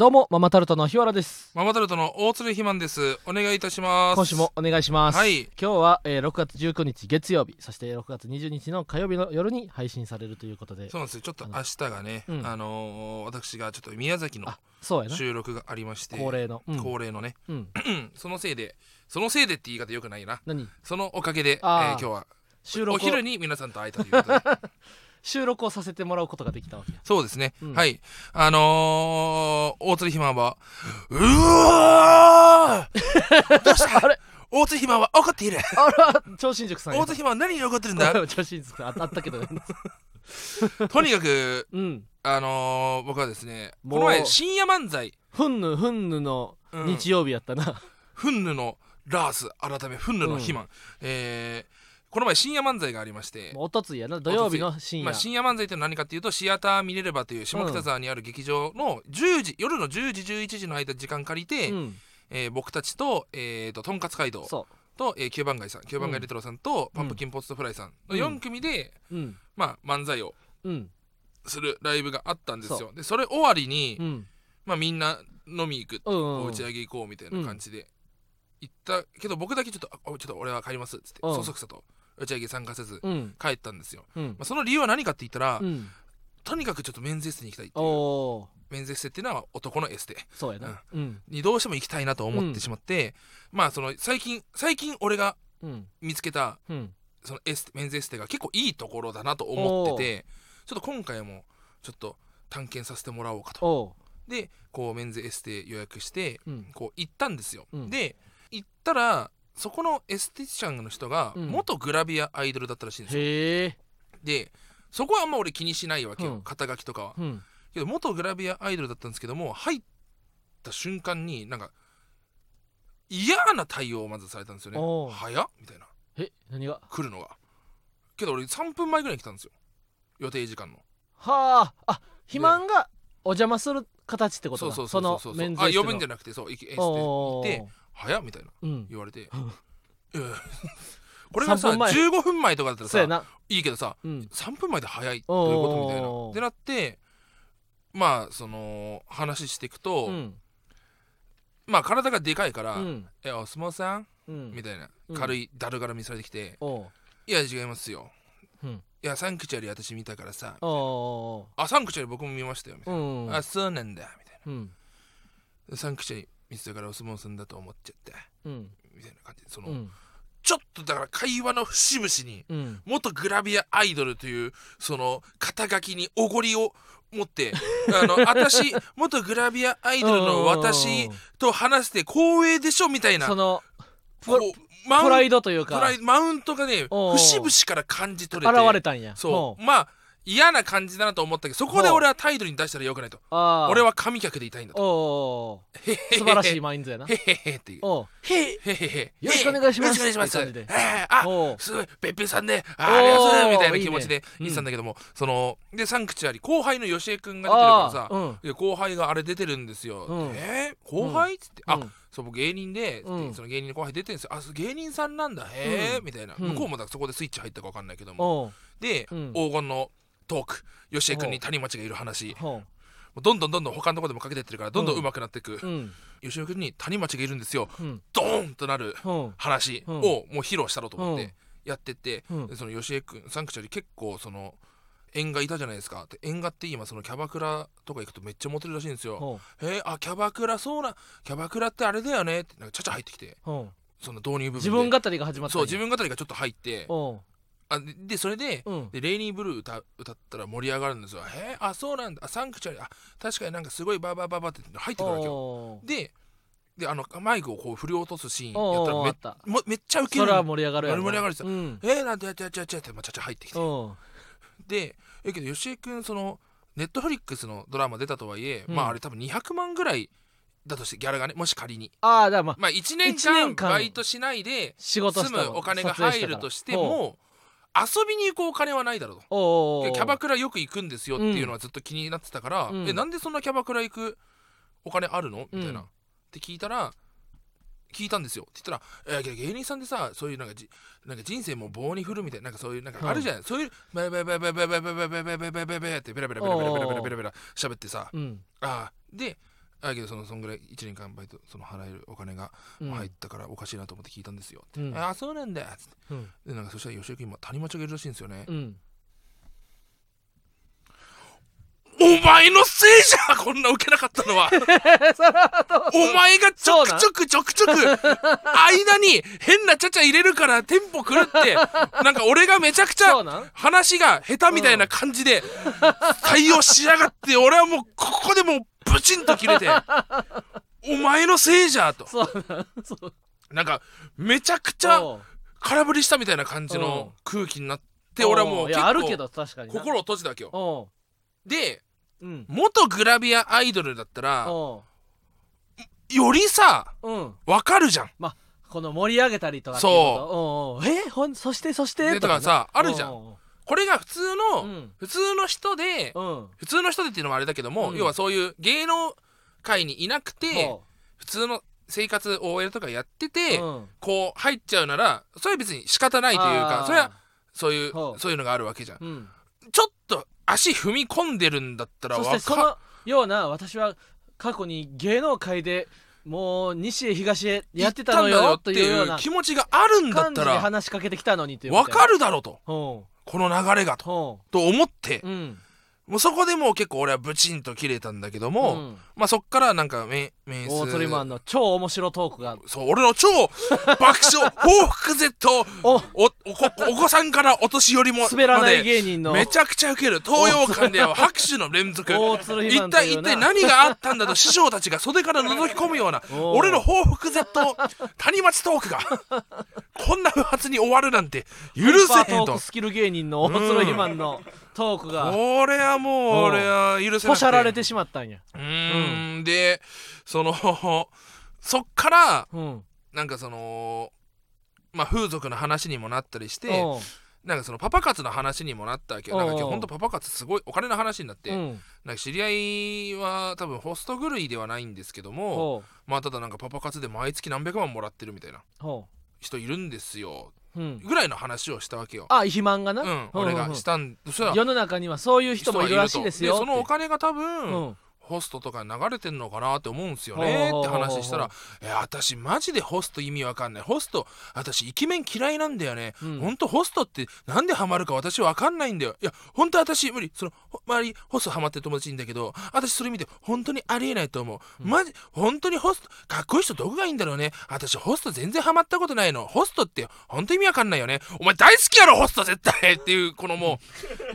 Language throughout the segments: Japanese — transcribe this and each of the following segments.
どうもママタルトの日原です。ママタルトの大鶴ひまんです。お願いいたします。今週もお願いします、はい。今日は、えー6月19日月曜日。そして6月20日の火曜日の夜に配信されるということで。そうなんですよ。ちょっと明日がね、うん。あのー私がちょっと宮崎のあそうやな。収録がありまして恒例の、うん。恒例のね。うん、そのせいでそのせいでって言い方よくないな。何？そのおかげで、えあー。ー今日は収録をお昼に皆さんと会えたということで 収録をさせてもらうことができたわけや。そうですね、うん。はい。あのー、大鶴ひまんはうわー！どうしたあれ？大鶴ひまんは怒っている。あら超新塾さんや。大鶴ひまんは何に怒ってるんだ？超新塾さんああったけどね。とにかくうん。あのー、僕はですねこの前深夜漫才。ふんぬふんぬのうん。日曜日やったな、フンヌのラース改めフンヌのヒマン、えーこの前深夜漫才がありまして。おとついやな土曜日の深夜、まあ、深夜漫才って何かっていうとシアター見れればという下北沢にある劇場の10時、夜の10時11時の間時間借りて、うん、えー僕たちと,、えー、ととんかつ街道そと、えー、9番街さん9番街レトロさんと、パンプキンポストフライさんのうん。4組で、ううん。まあ、漫才をうん。するライブがあったんですそよでそれ終わりに、うん。まあ、みんな飲み行くうんうん打ち上げ行こうみたいな感じで行ったけど僕だけちょっとちょっと俺は帰りますっつってうん。そそくさと打ち上げ参加せずうん。帰ったんですよ、うん。まあ、その理由は何かって言ったら、うん。とにかくちょっとメンズエステに行きたいっておいう。おメンズエステっていうのは男のエステ。そうやな。うん。にどうしても行きたいなと思ってしまって、まあその最近最近俺がうん。見つけたうん。そのエステメンズエステが結構いいところだなと思っててちょっと今回もちょっと探検させてもらおうかと。でこうメンズエステ予約してうん。こう行ったんですよ、うん。で行ったらそこのエステティシャンの人がうん。元グラビアアイドルだったらしいんですよ、でそこはあんま俺気にしないわけよ、うん。肩書きとかは。うん。けど元グラビアアイドルだったんですけども入った瞬間になんか嫌な対応をまずされたんですよね。おう。早っみたいな。え何が？来るのが。けど俺3分前ぐらいに来たんですよ。予定時間の。はあ。あ肥満がお邪魔する形ってことそうだそうそうそうそう。のメンズエステの。あ呼ぶんじゃなくてそうエステ行って早っみたいなうん。言われて。これがさ3分前。15分前とかだったらさいいけどさうん。3分前で早いどういうことみたいな。ってなってまあその話していくと、うん。まあ体がでかいから「うん。えお相撲さん?」うん。みたいな。うん。軽いだるがらみされてきておう「いや違いますよ」うん。いやサンクチュアリ私見たからさおあサンクチュアリ僕も見ましたよみたいうんな、あそうなんだみたいうん。なサンクチュアリ見てたからお相撲さんだと思っちゃったうん。みたいな感じ。でその、うん。ちょっとだから会話の節々にうん。元グラビアアイドルというその肩書きにおごりを持って あの私元グラビアアイドルの私と話して光栄でしょみたいなそのこうマウンプライドというか。プライマウントがねおう節々から感じ取れ現てれたんや。そう。まあ嫌な感じだなと思ったけどそこで俺は態度に出したらよくないと。あ俺は神客でいたいんだと素晴らしいマインドやな。へへへっていう。へへへへ。よろしくお願いします。よろしくお願いします。あすごいべっぴんさんね。あありがとうございますみたいな気持ちで言ってたんだけどもそのでサンクチュアリ後輩のよしえくんが出てるからさ後輩があれ出てるんですよ、うん。えー？後輩っつって、あうん。そう僕芸人で、うん。その芸人の後輩出てるんですよ。あ芸人さんなんだ。へえ、うん。みたいな、うん。向こうもそこでスイッチ入ったか分かんないけども。で、うん。黄金のトーク。よしえくんに谷町がいる話。どんどんどんどん他のところでもかけてってるからどん。どんうん上手くなっていく、ううん。よしえくんに谷町がいるんですよ。うん。ドーンとなるうん。話をうん。もう披露したろうと思っうん。てやってって、うん。でそのよしえくんサンクチュアリ結構その縁がいたじゃないですかで縁がって今そのキャバクラとか行くとめっちゃモテるらしいんですよ。ほえー、あキャバクラそうなキャバクラってあれだよねってなんかちゃちゃ入ってきて。その導入部分で。自分語りが始まったそう自分語りがちょっと入ってあででそれで,、うん。でレイニーブルー歌歌ったら盛り上がるんですよ。えー、あそうなんだ。あサンクチュアリあ確かになんかすごいバーバーバーバーって入ってくるわけよ。でであのマイクをこう振り落とすシーンやったらめめっちゃウケる。それは盛り上がるやろ。盛り上がるんですよ。うんえー、なんてやっちゃやっちゃやっちゃって、まあ、ちゃちゃ入ってきて。でえけど吉江君そのネットフリックスのドラマ出たとはいえ、うん。まああれ多分200万ぐらいだとしてギャラがねもし仮に。ああだまあまあ1年一年間間バイトしないで仕事住したむお金が入るとしても遊びに行くお金はないだろうと。キャバクラよく行くんですよっていうのはずっと気になってたから、うん。えなんでそんなキャバクラ行くお金あるのみたいな、うん。って聞いたら聞いたんですよ。って言ったら、えー芸人さんでさそういうなんかじなんか人生も棒に振るみたいななんかそういうなんかあるじゃない、そういうベベベベベベベベベベベベベベってベラベラベラベラベラベラベラベラ喋ってさうんあーであけどそのそんぐらい1年間バイトその払えるお金がうん。入ったからおかしいなと思って聞いたんですよ、うん。ああそうなんだっつって。うん。でなんかそしたら吉岡今谷町がいるらしいんですよね、うんお前のせいじゃこんな受けなかったのは。お前がちょくちょくちょくちょく 間に変なちゃちゃ入れるからテンポ狂ってなんか俺がめちゃくちゃ話が下手みたいな感じで対応しやがって俺はもうここでもうブチンと切れてお前のせいじゃと。そうなん？そう。なんかめちゃくちゃ空振りしたみたいな感じの空気になって俺はもう結構ど確かにな。心を閉じたわけよ。でうん。元グラビアアイドルだったらおよりさううん。わかるじゃん。この盛り上げたりとかそう。え？ほんそしてそして？でだからさあるじゃん。んこれが普通の、うん。普通の人で、うん。普通の人でっていうのもあれだけども、うん。要はそういう芸能界にいなくてほ普通の生活 OL とかやってて、こう入っちゃうならそれは別に仕方ないというかそれはそういうそういうのがあるわけじゃん。ちょっと足踏み込んでるんだったらそしてそのような私は過去に芸能界でもう西へ東へやってたのよというような気持ちがあるんだったら話しかけてきたのにというわかるるだろうとほこの流れがと。と思って。ううん。もうそこでもう結構俺はブチンと切れたんだけども、うん。まあそっからなんか大釣りマンの超面白トークが。そう俺の超爆笑報復 Z をおおおこお子さんからお年寄りも滑らない芸人の。めちゃくちゃウケる東洋館では拍手の連続。一体一体何があったんだと師匠たちが袖から覗き込むような俺の報復 Z 谷町トークがこんな不発に終わるなんて許せへんと。スキル芸人ののトークが。これはもう俺は許せなくて。ポシャられてしまったんや。うーん。でそのそっからうん。なんかそのまあ風俗の話にもなったりしてなんかそのパパ活の話にもなったわけよ。なんかおうおうほんとパパ活すごいお金の話になって、うん。なんか知り合いは多分ホスト狂いではないんですけどもほまあただなんかパパ活で毎月何百万もらってるみたいな人いるんですよ。ううん。ぐらいの話をしたわけよ。あ肥満がな？うん。俺がしたん世の中にはそういう人もいるらしいですよそのお金が多う分、んホストとかに流れてんのかなって思うんですよほうねってほうほうほう。話したら「え私マジでホスト意味わかんない。ホスト私イケメン嫌いなんだよね、うん。ほんとホストってなんでハマるか私わかんないんだよ。いやほんと私無理。そのほ周りホストハマってる友達いいんだけど私それ見て本当にありえないと思う、マジ本当にホストかっこいい人どこがいいんだろうね。私ホスト全然ハマったことないの。ホストって本当意味わかんないよね。お前大好きやろホスト絶対。っていうこのも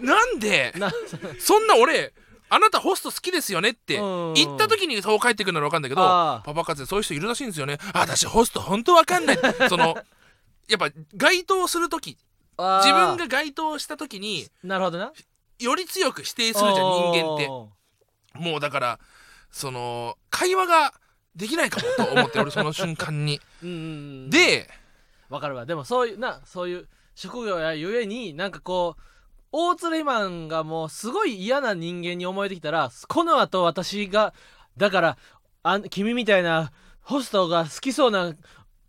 う。なんで？なそんな俺あなたホスト好きですよねってうん。言った時にそう帰ってくるなら分かんないけどパパ活でそういう人いるらしいんですよね。あ私ホスト本当分かんない。そのやっぱ該当する時自分が該当した時になるほどな。より強く否定するじゃん人間って。おもうだからその会話ができないかもと思って俺 その瞬間に。でわかるわ。でもそういうなそういう職業やゆえになんかこう大鶴肥満がもうすごい嫌な人間に思えてきたらこの後私がだからあん君みたいなホストが好きそうな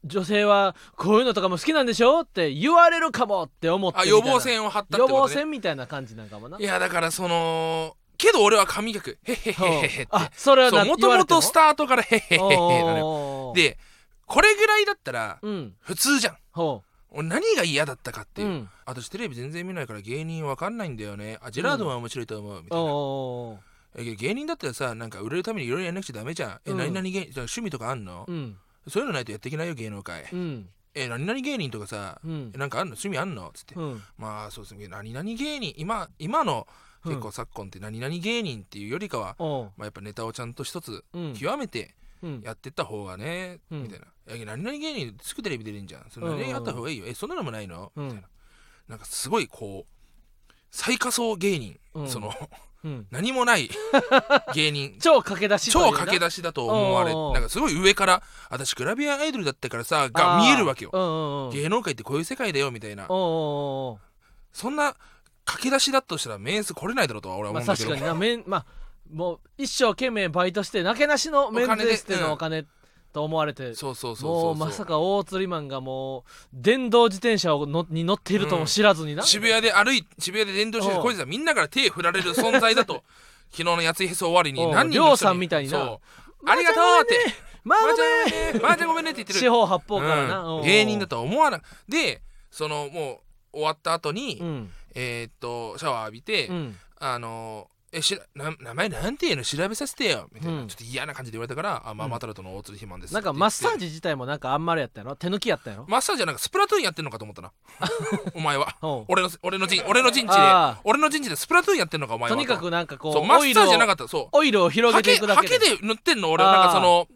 女性はこういうのとかも好きなんでしょって言われるかもって思ってあ予防線を張ったって予防ことね。線みたいな感じなんかもな。いやだからそのけど俺は神客。へへへへへって。あそれはもとも？とスタートからへへへへへなのよ。でこれぐらいだったらうん。普通じゃん。ほ俺何が嫌だったかっていう、ううん。私テレビ全然見ないから芸人わかんないんだよね。あジェラードンは面白いと思うみたいな、おーえ芸人だったらさなんか売れるためにいろいろやんなくちゃダメじゃん。え、うん。何々芸人趣味とかあんの、うん。そういうのないとやっていけないよ芸能界、うん。え何々芸人とかさ、うん。えなんかあんの？趣味あんの？つって、うん。まあそうですね何々芸人。今今のうん。結構昨今って何々芸人っていうよりかは、まあ、やっぱネタをちゃんと一つうん。極めてうんやってった方がね、うん。みたいな「いや何々芸人すぐテレビ出れんじゃん。それ何々あった方がいいよ。えそんなのもないの?」うん。みたいな。なんかすごいこう最下層芸人、うん。そのうん。何もない 芸人。超駆け出し超駆け出しだと思われなんかすごい上から私グラビアアイドルだったからさが見えるわけよ。芸能界ってこういう世界だよみたいな。そんな駆け出しだとしたらメンス来れないだろうとは俺はま思うんだけど、あ確かになまあもう一生懸命バイトしてなけなしのメンズエステのお金と思われてそうそうそうもそう。うまさか大釣りマンがもう電動自転車をのに乗っているとも知らずにな、渋谷で歩い渋谷で電動しておうこいつはみんなから手振られる存在だと 昨日のやついへそ終わりに何人の人に。りょうさんみたいになありがとうって。まあまーちごめんゃんごめんねまーちゃんごめんねって言ってる。四方八方からな、うん。う。ん芸人だとは思わなでそのもう終わった後に、うん。えーっとシャワー浴びて、うん。あのえしらな名前なんていうの調べさせてよ。みたいな、うん。ちょっと嫌な感じで言われたから「あママタルトの大鶴ひまんです」なんかマッサージジ自体もなんかあんまりやったやろ手抜きやったやろマッサージはなんかスプラトゥーンやってんのかと思ったな。お前は。うん。俺の俺の陣俺の陣地で。あ俺の陣地でスプラトゥーンやってんのかお前はと。にかくなんかこそうマッサージじゃなかった。そう。オイルを広げていくだけハケで塗ってんの俺。あーなんかその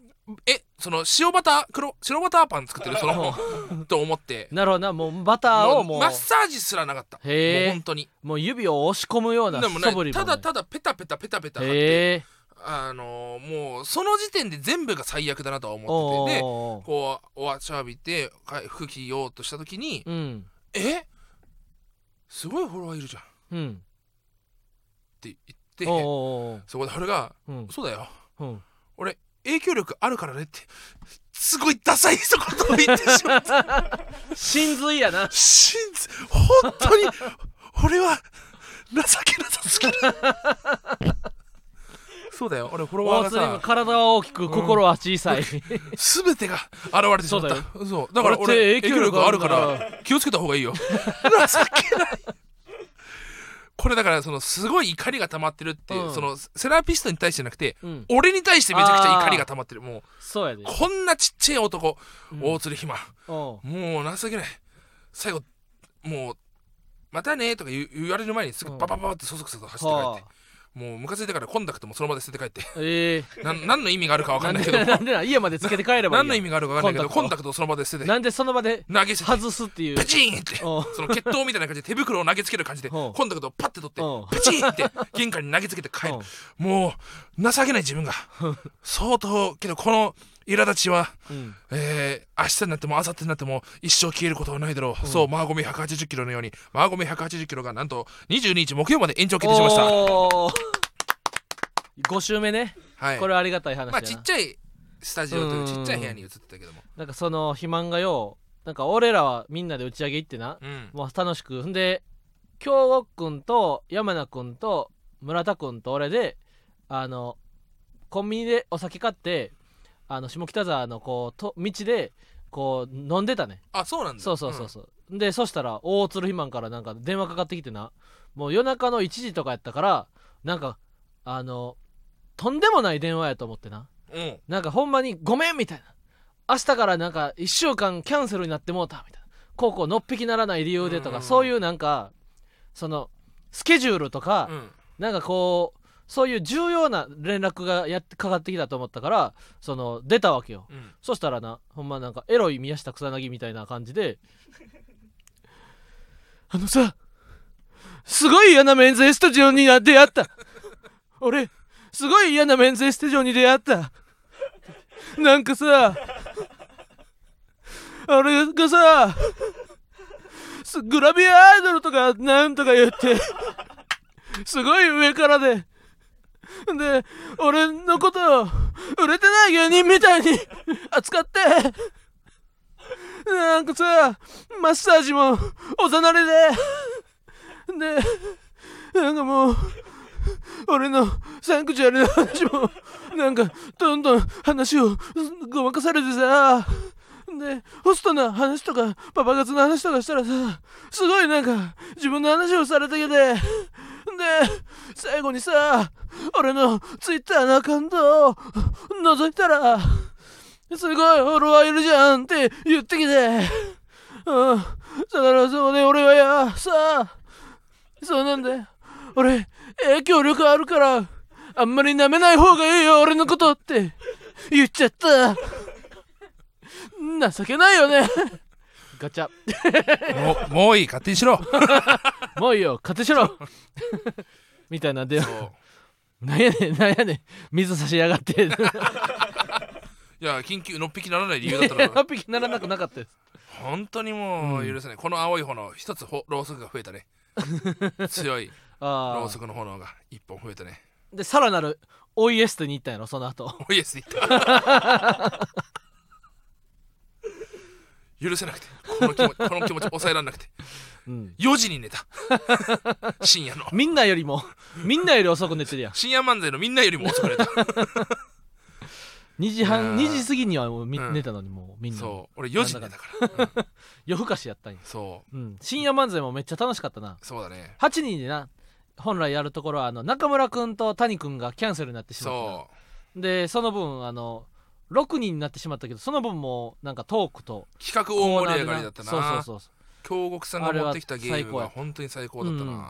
えその塩バター黒白バターパン作ってるその と思って。なるほどな。もうバターをもうマッサージすらなかった。もうへえ本当に。もう指を押し込むようなでもね素振りも、ね、ただただペタペタペタペタ貼ってへえあのーもうその時点で全部が最悪だなとは思ってて。でおー。こうおわしゃびてか服着ようとした時にうん「え？すごいフォロワーいるじゃん」っうん。て言っておそこで俺がうん「そうだよ。うん影響力あるからね」ってすごいダサい一言を言ってしまった。真髄やな。真実本当に俺は情けなさすぎる。そうだよ。俺フォロワーがさ体は大きく心は小さい、全てが現れてしまった。そうだから俺影響力力あるから気をつけた方がいいよ。情けないこれだからそのすごい怒りが溜まってるって、うん。そのセラピストに対してじゃなくてうん、俺に対してめちゃくちゃ怒りが溜まってる。もうそうやで、こんなちっちゃい男、うん。大鶴ひま。おうもう情けない。最後もうまたねとか言う言われる前にすぐうん。パパパパってそそくさと走って帰って、はあもうムカついたからコンタクトもその場で捨てて帰って。ええなん何の意味があるか分かなんんないけど。でなんでな家までつけて帰ればいい何の意味があるか分かんないけどコンタクトをその場で捨てて。なんでその場で投げ捨てて。外すっていう。プチンって。おう。その決闘みたいな感じで手袋を投げつける感じでコンタクトをパッて取ってプチンって玄関に投げつけて帰る。おう。もう情けない自分が。相当けどこの苛立ちはうん。えー、明日になっても明後日になっても一生消えることはないだろう、そうマーゴメ180キロのようにマーゴメ180キロがなんと22日木曜まで延長決定しました。おー。5週目ね。はい。これはありがたい話まあちっちゃいスタジオといううん。ちっちゃい部屋に移ってたけども。なんかその肥満がよなんか俺らはみんなで打ち上げ行ってな。うん。もう楽しく。んで京極君と山名君と村田君と俺であのコンビニでお酒買ってあの下北沢のこうと道でこう飲んでたね。あそうなんだ。そうそうそうそう、でそしたら大鶴肥満からなんか電話かかってきてな。もう夜中の1時とかやったからなんかあのとんでもない電話やと思ってな。うん、うんなんかほんまにごめんみたいな。明日からなんか1週間キャンセルになってもうたみたいな。こうこうのっぴきならない理由でとうんかそういうなんかそのスケジュールとか、うん。なんかこうそういう重要な連絡がやってかかってきたと思ったからその出たわけよ。うん。そしたらなほんまなんかエロい宮下草薙みたいな感じで あのさすごい嫌なメンズエスタジオに出会った。俺すごい嫌なメンズエスタジオに出会った。なんかさあれがさすグラビアアイドルとかなんとか言ってすごい上からでで俺のことを売れてない芸人みたいに扱って。なんかさマッサージもおざなりで。でなんかもう俺のサンクチュアリの話もなんかどんどん話をごまかされてさ。でホストの話とかパパ活の話とかしたらさすごいなんか自分の話をされてきて最後にさ俺のツイッターのアカウントを覗いたらすごいフォロワーいるじゃんって言ってきてうんだからそこで俺はやさあそうなんだ俺影響力あるからあんまり舐めない方がいいよ俺のことって言っちゃった。情けないよね。ガチャ。もうもういい。勝手にしろ。もういいよ。勝手にしろ。みたいなんでそう。なんやねんなんやねん。水差しやがって。いや緊急のっぴきならない理由だったら8匹ならなくなかったです。本当にもう許せない、この青い炎一つほろうそくが増えたね。強い。ろあうそくの炎が一本増えたね。あでさらなるおいエストに行ったんやろその後。おイエスで言った許せなくてこの気持ち この気持ち抑えられなくて。うん。4時に寝た。深夜の。みんなよりもみんなより遅く寝てるやん。深夜漫才のみんなよりも遅く寝た。2時半いやー。2時過ぎにはもうみうん。寝たのにもうみんな。そう。俺4時に寝たから、うん。夜更かしやったんや、そう。ん、深夜漫才もめっちゃ楽しかったな。うそうだね。8人でな本来やるところはあの中村君と谷君がキャンセルになってしまったな。そう。でその分あの6人になってしまったけどその分もなんかトークと企画大盛り上がりだったな。そうそうそう京極さんが持ってきたゲームは本当に最高だったな、うん。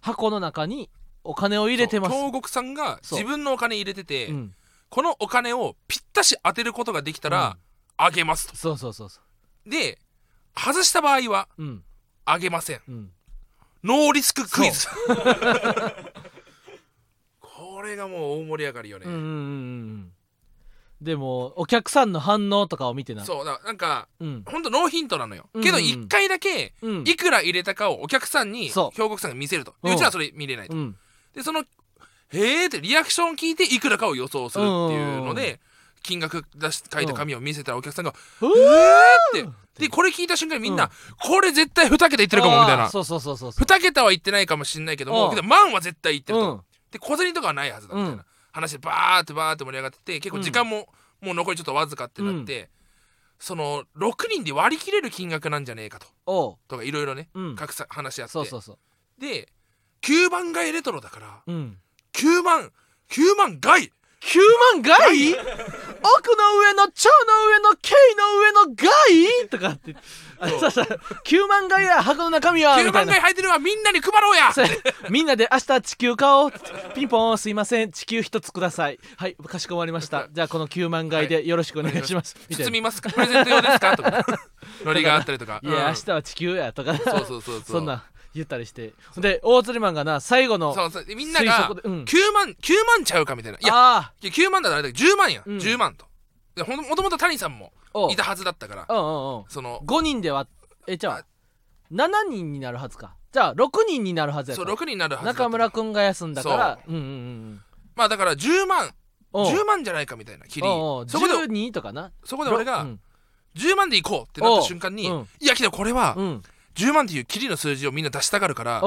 箱の中にお金を入れてます。京極さんが自分のお金入れてて、うん、このお金をぴったし当てることができたら、あげますと。そうそうそうそで外した場合はあげません。うん。ノーリスククイズ。これがもう大盛り上がりよね、うんうんうんうんでもお客さんの反応とかを見てな。そうだからなんかうん。ほんとノーヒントなのよ、うん。けど1回だけうん。いくら入れたかをお客さんにそう。兵庫さんが見せると。ううんちはそれ見れないと、うん。でその「へーってリアクションを聞いていくらかを予想するっていうのうん。で金額出し書いた紙を見せたらお客さんが「うえー!」って。でこれ聞いた瞬間にみんな、うんこれ絶対2桁いってるかもみたいな。そうそうそうそうそう。2桁は言ってないかもしんないけどうん。もけど万は絶対言ってると、うん。で小銭とかはないはずだみたいな、うん話でバーってバーって盛り上がってて結構時間も、もう残りちょっとわずかってなって、その6人で割り切れる金額なんじゃねえかと。とかいろいろね、うん。各さ話し合って。そうそうそう。で9番街レトロだからうん。9万9万街9万外？奥の上の蝶の上の cây の上の外？とかって。あそう。そうそう。9万外や箱の中身は9みたいな。万街入ってるわみんなに配ろうや。みんなで明日地球買おう。ピンポンすいません。地球一つください。はいかしこまりました。じゃあこの9万回でよろしくお願いします、みたいな。包みますか？プレゼント用ですか？とか。ノリがあったりとか。いや、うん。明日は地球やとか。そうそうそうそう。そんな言ったりして。で大釣りマンがな最後のそうそうでみんな推が測でうん。9万9万ちゃうかみたいな。いやあいや9万だからあれだけど10万や、うん。10万と。でほんもともと谷さんもいたはずだったから。その5人ではえじゃあ7人になるはずか。じゃあ6人になるはずやそうと6人になるはず中村君が休んだから。そう。んうんうんまあだから10万おう。10万じゃないかみたいなキリ。そこで12とかな。そこで俺がうん。10万でいこうってなった瞬間に、うん。いやけどこれはうん10万っていうキリの数字をみんな出したがるから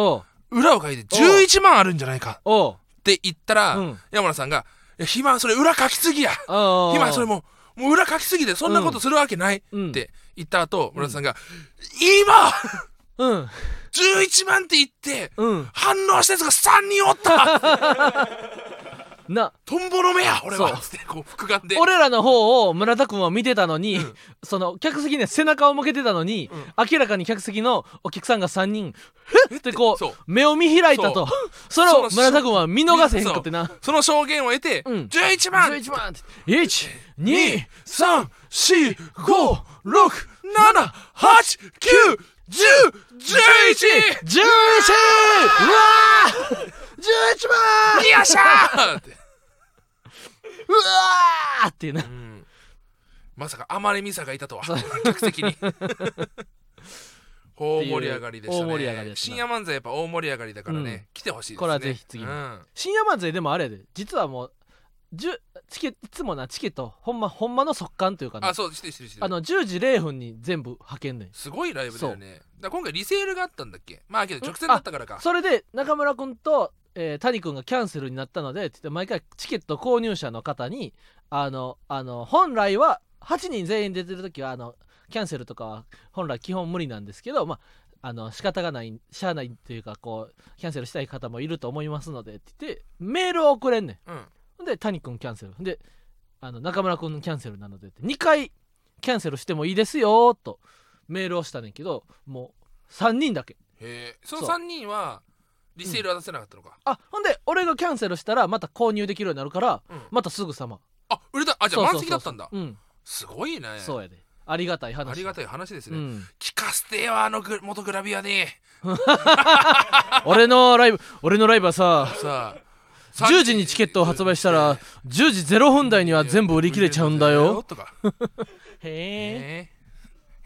裏を書いて11万あるんじゃないかって言ったら、うん。山田さんが「いや暇それ裏書きすぎや。暇それもうもう裏書きすぎてそんなことするわけない」っうん。て言った後村田さんが「今！うん。11万って言ってうん。反応したやつが3人おったな。トンボの目や俺は」そう。つってこう複眼で。俺らの方を村田君は見てたのに、その客席に背中を向けてたのに、うん。明らかに客席のお客さんが3人ふってこう目を見開いたと。それを村田君は見逃せへんくってな。その証言を得て、うん。11万。11万って。1 2 3 4 5 6 7 8 9 10 11 11うわー11万よっしゃー！って、うわーっていうな。うん。まさかあまりミサがいたとは。客席に。大盛り上がりでしたね。大盛り上がり深夜漫才やっぱ大盛り上がりだからね、うん。来てほしいですね。これはぜひ次に。うん。深夜漫才でもあれやで。実はもうじゅチケいつもなチケット。ほんまほんまの速乾というかなあそうしてるしてあの10時0分に全部派遣ねんすごいライブだよね。だ今回リセールがあったんだっけ？まあけど直線だったからか。それで中村君と、えー谷君がキャンセルになったのでって言って毎回チケット購入者の方にあのあの本来は8人全員出てる時はあのキャンセルとかは本来基本無理なんですけどまああの仕方がないしゃあないというかこうキャンセルしたい方もいると思いますのでって言ってメールを送れんねん。うん。で谷君キャンセル。であの中村君のキャンセルなのでって2回キャンセルしてもいいですよとメールをしたねんけどもう3人だけ。へえそのそう。3人はリセールは出せなかったのか、あほんで俺がキャンセルしたらまた購入できるようになるからうん。またすぐさま。あ売れた？あじゃあ満席だったんだ。うん。すごいね。そうやで。ありがたい話ありがたい話ですね、うん、聞かせてよあのグ元グラビアで 俺のライブ俺のライブはささあ10時にチケットを発売したら10時0分台には全部売り切れちゃうんだよ。とか。へえ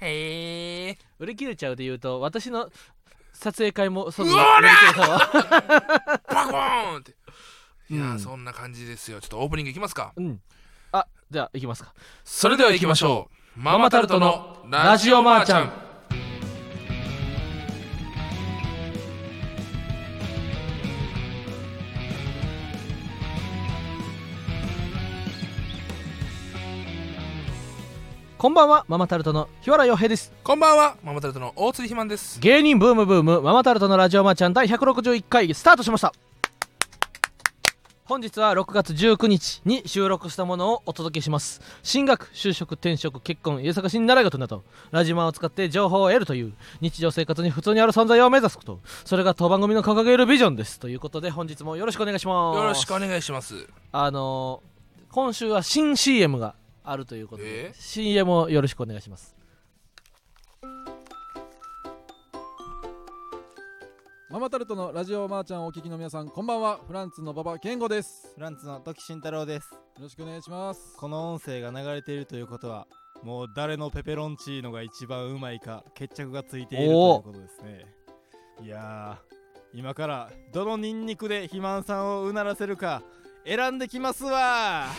へえへえ売り切れちゃうで言うと私の撮影会もそううわ売り切れたわバコーンって。いやー、うんそんな感じですよ。ちょっとオープニングいきますか。うん。あじゃあ行きますか。それでは行きましょう。マママタルトのラジオマーちゃんこんばんはママタルトの日原洋平です。こんばんはママタルトの大釣りひまんです。芸人ブームブームママタルトのラジオマーちゃん第161回スタートしました。本日は6月19日に収録したものをお届けします。進学就職転職結婚家探しに習い事などラジマを使って情報を得るという日常生活に普通にある存在を目指すことそれが当番組の掲げるビジョンですということで本日もよろしくお願いします。よろしくお願いします。あのー今週は新 CM があるということで、え？CM をよろしくお願いします。ママタルトのラジオマーちゃんをお聞きの皆さんこんばんは。フランツの馬場健吾です。フランツの時慎太郎です。よろしくお願いします。この音声が流れているということはもう誰のペペロンチーノが一番うまいか決着がついているということですね。いやー今からどのニンニクで肥満さんをうならせるか選んできますわあ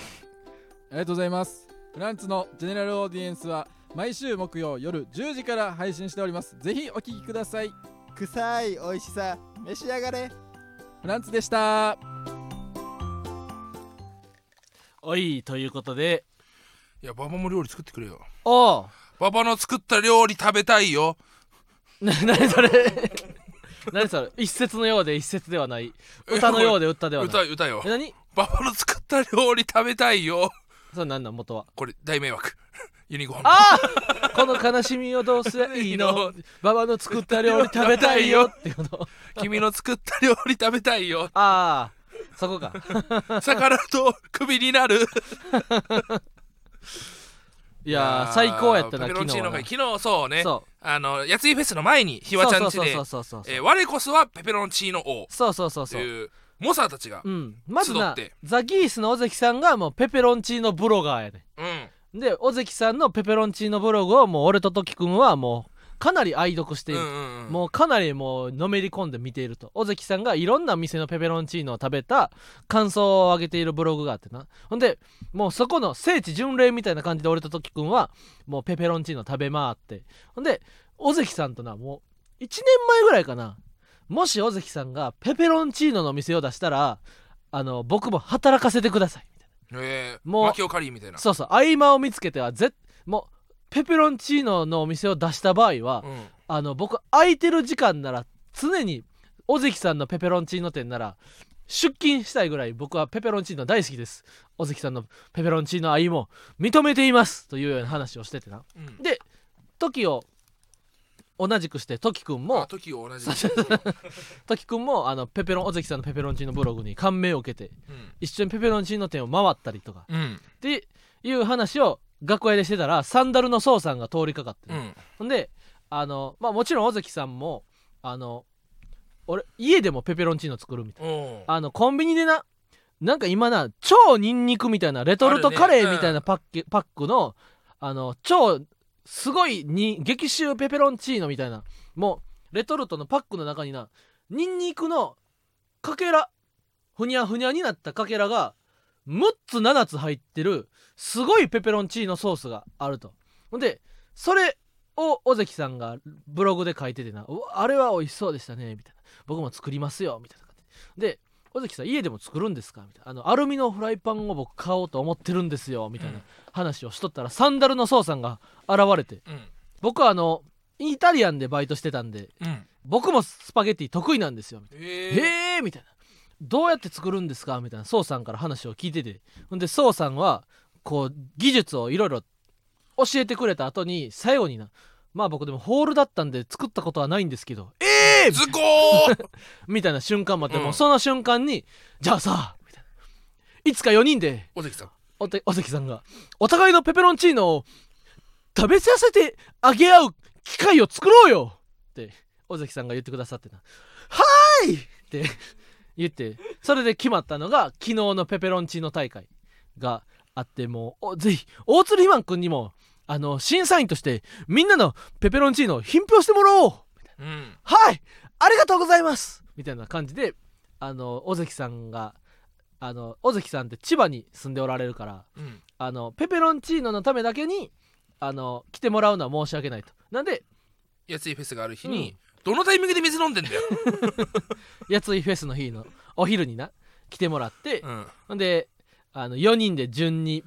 りがとうございますフランツのジェネラルオーディエンスは毎週木曜夜10時から配信しております。ぜひお聞きください。臭い美味しさ召し上がれ。フランツでした。おいということで。いや馬場も料理作ってくれよ。おう馬場の作った料理食べたいよ。な 何それ。何それ。一節のようで一節ではない。歌のようで歌ではない。歌歌よ。え何？馬場の作った料理食べたいよそれ何なん元は。これ大迷惑。ユニコーン。ああこの悲しみをどうすりゃいいの？馬場の作った料理食べたいよ。っていうの。君の作った料理食べたいよ。ああそこか。逆らうとクビになる。いやー最高やったなペペロンチーノ昨日が昨日そうね。そあのやついフェスの前にひうわちゃんちで。我こそはペペロンチーノ王。そうそうそうそう猛者たちがうん。まずなザ・ギースの尾関さんがもうペペロンチーノブロガーやねうん。で尾関さんのペペロンチーノブログをもう俺と時くんはもうかなり愛読している、うんうんうんもうかなりもうのめり込んで見ていると。尾関さんがいろんな店のペペロンチーノを食べた感想を上げているブログがあってな。ほんでもうそこの聖地巡礼みたいな感じで俺と時くんはもうペペロンチーノ食べ回って。ほんで尾関さんとなもう1年前ぐらいかなもし尾関さんがペペロンチーノの店を出したらあの僕も働かせてください。みたいえー、もうマキオカリーみたいなな。そうそう合間を見つけてはぜもうペペロンチーノのお店を出した場合は、うん。あの僕空いてる時間なら常に尾関さんのペペロンチーノ店なら出勤したいぐらい僕はペペロンチーノ大好きです。尾関さんのペペロンチーノ愛も認めています。というような話をしててな。うん。で時を同じくして時くんあも時を同じ時く んもあのペペロン尾関さんのペペロンチーノブログに感銘を受けてうん。一緒にペペロンチーノ店を回ったりとか。うん。っていう話を学校でしてたらサンダルの宋さんが通りかかってね、うん。ほんであのまあもちろん尾関さんもあの俺家でもペペロンチーノ作るみたいな。あのコンビニでななんか今な超ニンニクみたいなレトルトカレーみたいなパッケ、パックのあの超すごいに激臭ペペロンチーノみたいな。もうレトルトのパックの中になニンニクのかけらふにゃふにゃになったかけらが6つ7つ入ってるすごいペペロンチーノソースがあると。ほんでそれを尾関さんがブログで書いててな「あれは美味しそうでしたね」みたいな「僕も作りますよ」みたいな感じで尾関さん家でも作るんですか？みたいな。あのアルミのフライパンを僕買おうと思ってるんですよ。みたいな話をしとったらサンダルの宋さんが現れて。うん。僕はあのイタリアンでバイトしてたんでうん。僕もスパゲティ得意なんですよ。みたいな。えー、へえーみたいな。どうやって作るんですか？みたいな宋さんから話を聞いてて。ほんで宋さんはこう技術をいろいろ教えてくれた後に最後になまあ僕でもホールだったんで作ったことはないんですけどええー、ズコー！みたいな瞬間まで、うん。もうその瞬間にじゃあさみたいないつか4人で尾関さん。おて尾関さんがお互いのペペロンチーノを食べさせてあげ合う機会を作ろうよ！って尾関さんが言ってくださってな「はーい!」って言ってそれで決まったのが昨日のペペロンチーノ大会があってもうおぜひ大鶴ひまんくんにもあの審査員としてみんなのペペロンチーノを品評してもらおう。うん。はい。ありがとうございます。みたいな感じであの尾関さんがあの尾関さんって千葉に住んでおられるからうん。あのペペロンチーノのためだけにあの来てもらうのは申し訳ないと。なんでやついフェスがある日に、どのタイミングで水飲んでんだよ、やついフェスの日のお昼にな来てもらって、うん、ほんであの4人で順に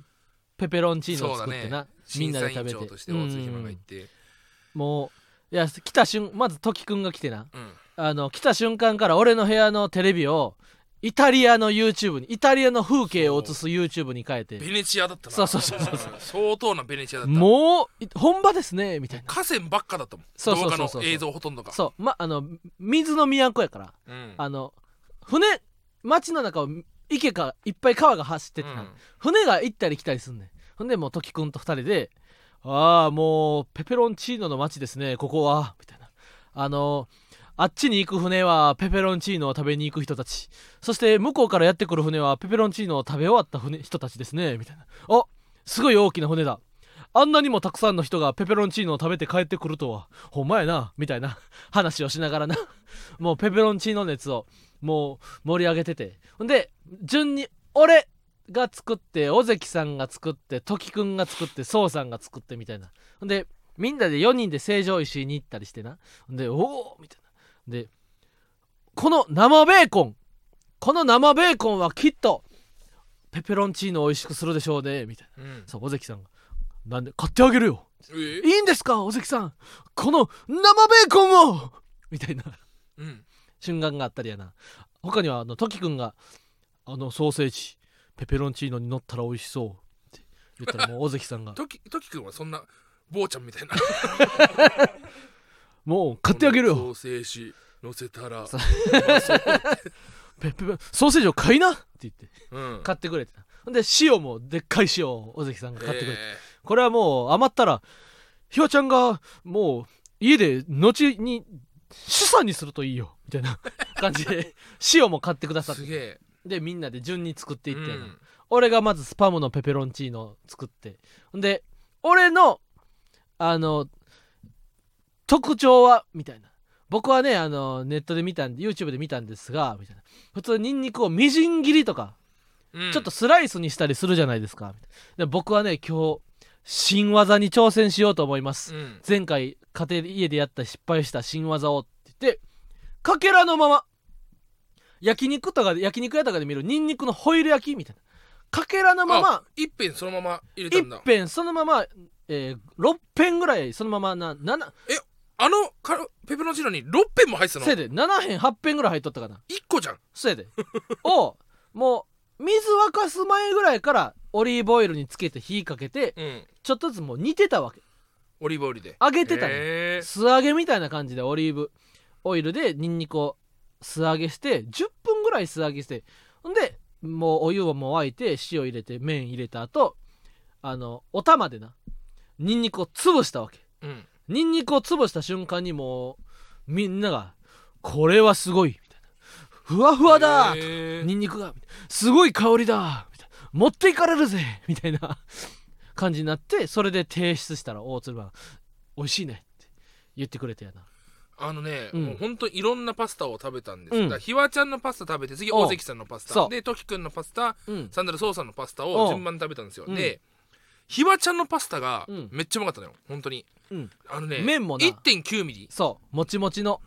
ペペロンチーノを作ってな、みん審査委なで食べとして大津ひまが行って。もういや来た瞬まず時くんが来てな。うん。あの来た瞬間から俺の部屋のテレビをイタリアの YouTube にイタリアの風景を映す YouTube に変えて。ベネチアだったな。そうそうそうそう。うん相当なベネチアだった。もうい本場ですねみたいな。河川ばっかだったもん。そうそう動そうそう。画の映像ほとんどが。そう。まあの水の都やから。うん。あの船街の中を池かいっぱい川が走っててな、うん。船が行ったり来たりすんねんほんでもう時くんと二人で「ああもうペペロンチーノの街ですねここは」みたいな。あのあっちに行く船はペペロンチーノを食べに行く人たち。そして向こうからやってくる船はペペロンチーノを食べ終わった船人たちですね。みたいな。あすごい大きな船だ。あんなにもたくさんの人がペペロンチーノを食べて帰ってくるとはほんまやな。みたいな。話をしながらな。もうペペロンチーノ熱をもう盛り上げてて。ほんで順に俺が作って尾関さんが作って時くんが作って宋さんが作ってみたいな。ほんでみんなで4人で成城石井に行ったりしてな。ほんでおおみたいな。でこの生ベーコン。この生ベーコンはきっとペペロンチーノを美味しくするでしょうねみたいな。うん。そう尾関さんが。なんで買ってあげるよ。えいいんですか尾関さん。この生ベーコンを。みたいな。うん。瞬間があったりやな。他にはあのトキくんが「あのソーセージペペロンチーノに乗ったら美味しそう」って言ったらもう尾関さんが。トキトキ君はそんな坊ちゃんみたいな「もう買ってあげるよ。ソーセージ乗せたら。ペペペソーセージを買いな」って言って。うん。買ってくれてなほんで塩もでっかい塩を尾関さんが買ってくれて、えこれはもう余ったらひわちゃんがもう家で後に資産にするといいよ。みたいな感じで 塩も買ってくださって。ーすげえでみんなで順に作っていってうん。俺がまずスパムのペペロンチーノを作って。ほんで俺のあの特徴はみたいな。僕はねあのネットで見たんで YouTube で見たんですがみたいな。普通ニンニクをみじん切りとか、うん。ちょっとスライスにしたりするじゃないですか。みたいなで僕はね今日新技に挑戦しようと思います、うん。前回家庭で家でやった失敗した新技をって言ってかけらのまま焼肉とかで焼肉屋とかで見るニンニクのホイル焼きみたいな。かけらのまま一遍そのまま入れたんだ。一遍そのまま、えー、6片ぐらいそのままな7あのカペペロンチーノに6片も入ってたの？せいで。7片8片ぐらい入っとったかな。1個じゃん。そやで。をもう水沸かす前ぐらいからオリーブオイルにつけて火かけてうん。ちょっとずつもう煮てたわけ。オリーブオイルで。揚げてたね素揚げみたいな感じでオリーブオイルでニンニクを素揚げして10分ぐらい素揚げしてほんでもうお湯をもう沸いて塩入れて麺入れた後あのお玉でなニンニクを潰したわけ。うん。ニンニクを潰した瞬間にもうみんなが「これはすごい」みたいな「ふわふわだ!」ニンニクがすごい香りだみたいな。持っていかれるぜみたいな。感じになってそれで提出したら大鶴が「美味しいね」って言ってくれてやなあのね、うん。もうほんといろんなパスタを食べたんです、うん。だひわちゃんのパスタ食べて次大関さんのパスタ。でときくんのパスタうん。サンダルソウさんのパスタを順番に食べたんですよ、うん。でひわちゃんのパスタがうん。めっちゃうまかったのよ本当に。うん。あのね麺もな。1.9ミリ。そう。もちもちの。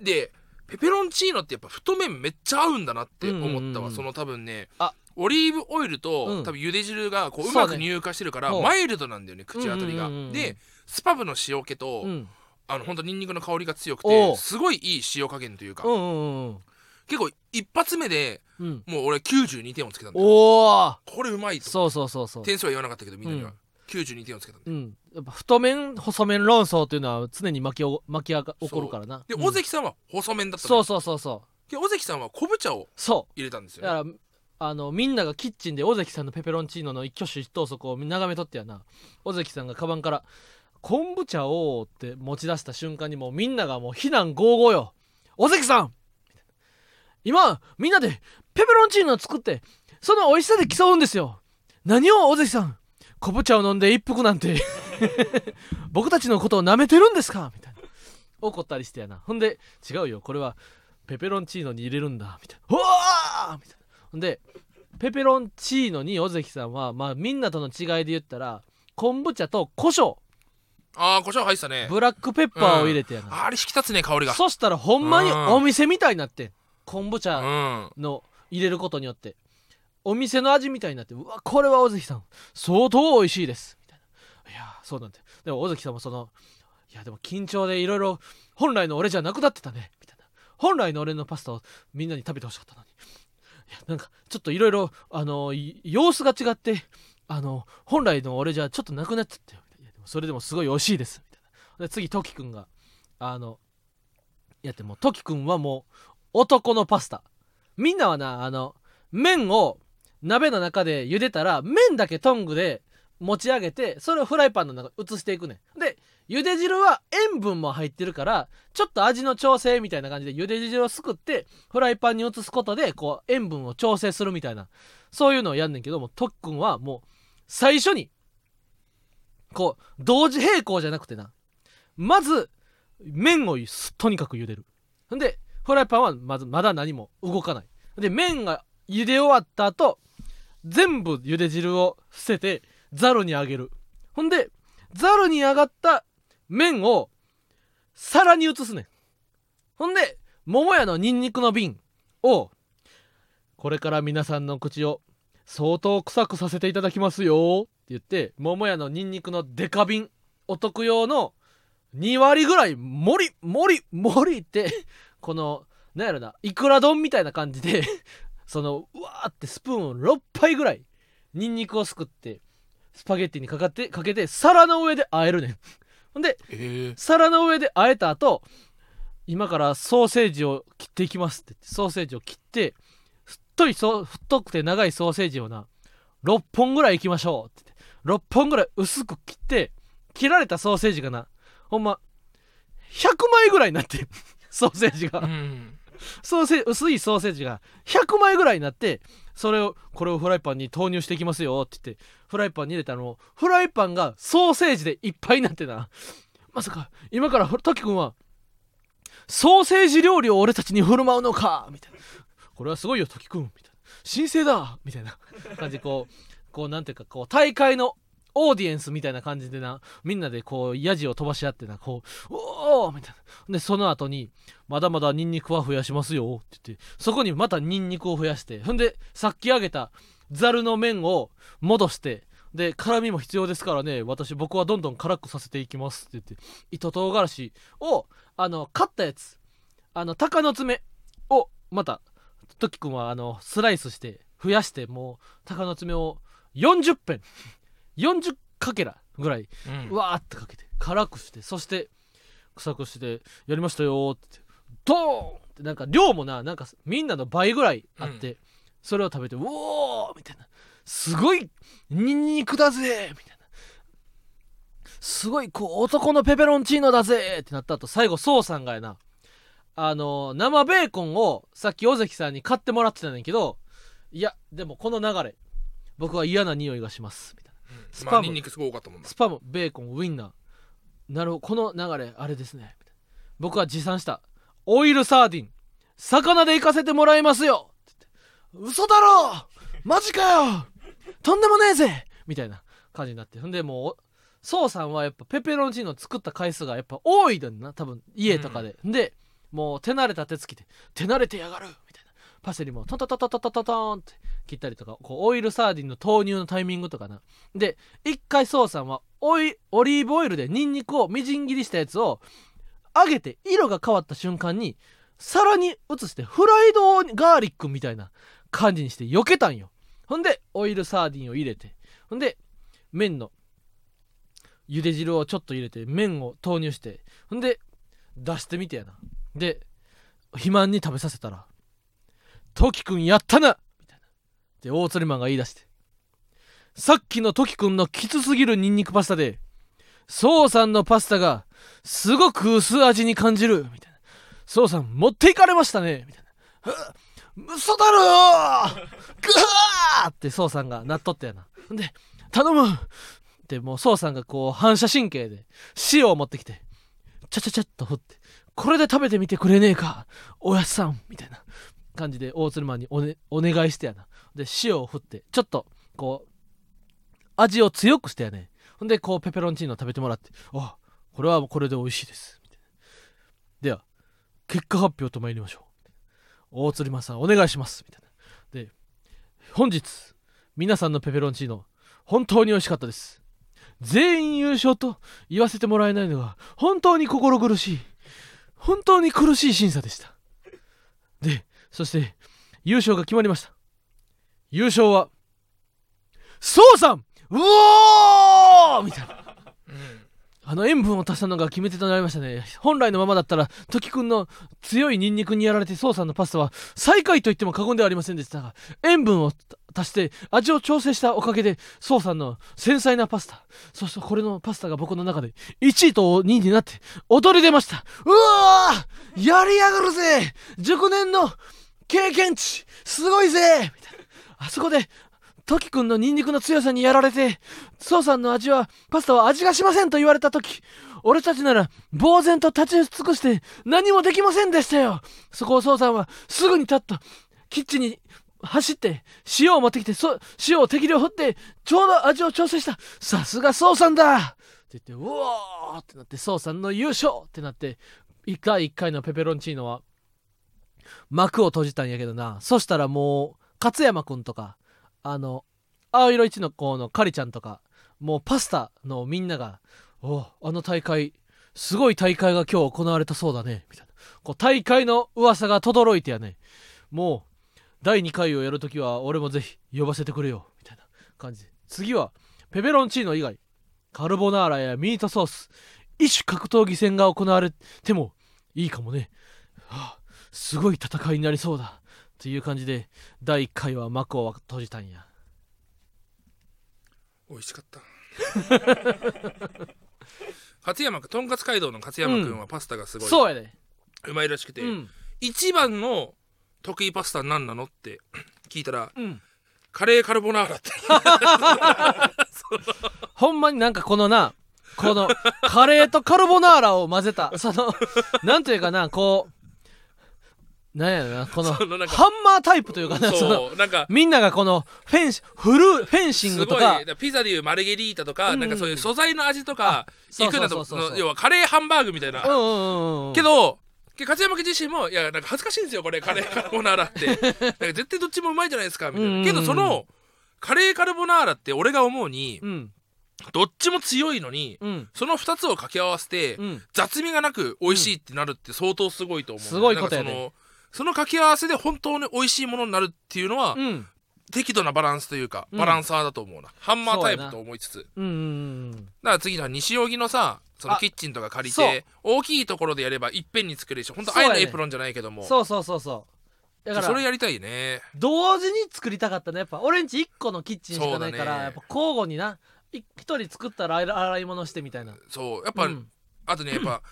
でペペロンチーノってやっぱ太麺めっちゃ合うんだなって思ったわ、その多分ね。あ。オリーブオイルと、うん。多分茹で汁がこううまく乳化してるからほう。マイルドなんだよね口当たりが、でスパムの塩気と、うんあのほんとニンニクの香りが強くおてう。すごいいい塩加減というか、うんうんうん結構一発目でうん。もう俺92点をつけたんだよ。おおこれうまいと。そうそうそうそう。点数は言わなかったけどみんなには、うん。92点をつけたんだよ。うん。やっぱ太麺細麺論争っていうのは常に巻きお巻き上が起こるからな。で、うん。尾関さんは細麺だったそうそうそうそう。で尾関さんは昆布茶をそ入れたんですよね。からあのみんながキッチンで尾関さんのペペロンチーノの一挙手一投足を眺めとってやな。尾関さんがカバンから「昆布茶を」って持ち出した瞬間にもうみんながもう非難合々よ「尾関さん!」今みんなでペペロンチーノを作ってその美味しさで競うんですよ。何を尾関さん？昆布茶を飲んで一服なんて。僕たちのことを舐めてるんですか？みたいな。怒ったりしてやな。ほんで違うよ。これはペペロンチーノに入れるんだ。みたいな。うわー！みたいな。ほんでペペロンチーノに尾関さんはまあみんなとの違いで言ったら昆布茶と胡椒。ああ胡椒入ってたね。ブラックペッパーを入れてやな、あれ引き立つね香りが。そしたらほんまにうん。お店みたいになってん昆布う茶ん。の入れることによってお店の味みたいになってうわこれは尾関さん相当美味しいです。みたいな。いやそうなんだよ。でも尾関さんもそのいやでも緊張でいろいろ本来の俺じゃなくなってたね。みたいな。本来の俺のパスタをみんなに食べてほしかったのに。いやなんかちょっといろいろあのい様子が違ってあの本来の俺じゃちょっとなくなっちゃったよ。いやでもそれでもすごい美味しいです。みたいな。で次トキくんがあのやってもうトキくんはもう男のパスタ。みんなはなあの麺を鍋の中で茹でたら麺だけトングで持ち上げてそれをフライパンの中に移していくねん。で茹で汁は塩分も入ってるからちょっと味の調整みたいな感じで茹で汁をすくってフライパンに移すことでこう塩分を調整するみたいなそういうのをやんねんけどもとっくんはもう最初にこう同時並行じゃなくてな。まず麺をとにかく茹でる。んでフライパンはまずまだ何も動かない。で麺が茹で終わった後全部茹で汁を捨ててざるにあげる。ほんでざるに上がった麺を皿に移すねん。ほんで桃屋のニンニクの瓶をこれから皆さんの口を相当臭くさせていただきますよ。言って桃屋のニンニクのデカ瓶お得用の2割ぐらい盛り盛り盛りってこのなんやろないくら丼みたいな感じでそのうわーってスプーンを6杯ぐらいニンニクをすくってスパゲッティにかかってかけて皿の上で和えるねん。ほんでえー、皿の上で和えた後今からソーセージを切っていきますってソーセージを切って太い太くて長いソーセージをな6本ぐらいいきましょうって6本ぐらい薄く切って切られたソーセージがなほんま100枚ぐらいになって ソーセージが。うん。ソーセー薄いソーセージが100枚ぐらいになってそれをこれをフライパンに投入していきますよって言ってフライパンに入れたのをフライパンがソーセージでいっぱいになってな。まさか今からトキ君はソーセージ料理を俺たちに振る舞うのかみたいな。これはすごいよトキ君みたいな。神聖だみたいな感じでこうこうなんていうかこう大会のオーディエンスみたいな感じでなみんなでこうヤジを飛ばし合ってなこうおおみたいな。でその後にまだまだニンニクは増やしますよって言ってそこにまたニンニクを増やしてほんでさっき揚げたざるの麺を戻してで辛みも必要ですからね私僕はどんどん辛くさせていきますって言って糸唐辛子をあの買ったやつあの鷹の爪をまたトキ君はあのスライスして増やしてもう鷹の爪を40片40かけらぐらい。うん。うわーってかけて辛くしてそして臭くしてやりましたよーって。ドーンってなんか量もななんかみんなの倍ぐらいあって、それを食べてうおーみたいな。すごいニンニクだぜみたいな。すごいこう男のペペロンチーノだぜってなった後最後ソウさんがやなあの生ベーコンをさっき尾関さんに買ってもらってたんだけどいやでもこの流れ僕は嫌な匂いがします。みたいな。スパム。まあニンニクすごい多かったもんな。スパム。ベーコン。ウインナー。なるほどこの流れあれですね。僕は持参した。オイルサーディン。魚で行かせてもらいますよ。嘘だろ！マジかよ！とんでもねえぜ！みたいな感じになって。ほんでもうソウさんはやっぱペペロンチーノ作った回数がやっぱ多いんだな。多分家とかで、でもう手慣れた手つきで。手慣れてやがるパセリもトントントントントントントンって切ったりとか、こう、オイルサーディンの投入のタイミングとかな。で、一回ソウさんは、オイ、オリーブオイルでニンニクをみじん切りしたやつを、揚げて色が変わった瞬間に、皿に移してフライドガーリックみたいな感じにして避けたんよ。ほんで、オイルサーディンを入れて、ほんで、麺の、茹で汁をちょっと入れて、麺を投入して、ほんで、出してみてやな。で、肥満に食べさせたら、トキくんやったな!」みたいなで大釣りマンが言い出して。さっきのトキくんのきつすぎるニンニクパスタでソウさんのパスタがすごく薄味に感じる。みたいな。ソウさん持っていかれましたね。みたいな。う嘘だろー。ぐわーってソウさんがなっとったやな。で頼む。ってもうソウさんがこう反射神経で塩を持ってきてちゃちゃちゃっと振ってこれで食べてみてくれねえかおやっさん。みたいな。感じで大鶴マンにお,、ね、お願いしてやな。で塩を振ってちょっとこう味を強くしてやね。ほんでこうペペロンチーノ食べてもらってあこれはこれで美味しいです。では結果発表と参りましょう。大鶴マンさんお願いします。みたいなで本日皆さんのペペロンチーノ本当に美味しかったです。全員優勝と言わせてもらえないのが本当に心苦しい。本当に苦しい審査でした。そして優勝が決まりました。優勝はそうさん!うおー!みたいな。あの塩分を足したのが決め手となりましたね。本来のままだったら時くんの強いニンニクにやられて宋さんのパスタは最下位と言っても過言ではありませんでしたが塩分を足して味を調整したおかげで宋さんの繊細なパスタそしてこれのパスタが僕の中で1位と2位になって踊り出ました。うわー!やりやがるぜ!熟年の経験値すごいぜ！みたいな。あそこでトキ君のニンニクの強さにやられて宋さんの味はパスタは味がしませんと言われた時俺たちなら呆然と立ち尽くして何もできませんでしたよ！そこを宋さんはすぐに立った。キッチンに走って塩を持ってきて塩を適量振ってちょうど味を調整した。さすが宋さんだ！って言ってうおーってなって宋さんの優勝！ってなって1回1回のペペロンチーノは幕を閉じたんやけどな。そしたらもう勝山くんとかあの青色一の子のカリちゃんとかもうパスタのみんなが「おあの大会すごい大会が今日行われたそうだね」みたいな。こう大会の噂が轟いてやね。もう第2回をやるときは俺もぜひ呼ばせてくれよ。みたいな感じ。次はペペロンチーノ以外。カルボナーラやミートソース。異種格闘技戦が行われてもいいかもね、はあ、すごい戦いになりそうだ。という感じで第1回は幕を閉じたんや。美味しかった。勝山君とんかつ街道の勝山君はパスタがすごい、そうやで、うまいらしくて、うん。一番の得意パスタ何なのって 聞いたらうん、カレーカルボナーラって。ほんまになんかこのなこのカレーとカルボナーラを混ぜたそのなんていうかなこうなんやろなこのそのなんかハンマータイプというかなそのそうなんかみんながこのフェンシフルフェンシンすグとかピザでいうマルゲリータとか、うんなんかそういう素材の味とかそういくんだとそう。そうそうその要はカレーハンバーグみたいな、うんうんうんうん。けどけ勝山君自身もいやなんか恥ずかしいんですよこれ。カレー カルボナーラって。なんか絶対どっちもうまいじゃないですかみたいな、うんうんうん。けどそのカレーカルボナーラって俺が思うにうん。どっちも強いのにうん。その2つを掛け合わせて、うん。雑味がなく美味しいってなるって相当すごいと思う、すごいことやねなんかそのその掛け合わせで本当に美味しいものになるっていうのは、うん。適度なバランスというかうん。バランサーだと思うな、ハンマータイプと思いつつ。うんうんうんだから次の西荻のさそのあキッチンとか借りて大きいところでやればいっぺんに作れるし本当愛のエプロンじゃないけども。そうそうそうそう。だからそれやりたいね。同時に作りたかったねやっぱ。俺んち1個のキッチンしかないかそうだね。らやっぱ交互にな。1人作ったら洗洗い物してみたいな。そう。やっぱ、うん。あとねやっぱ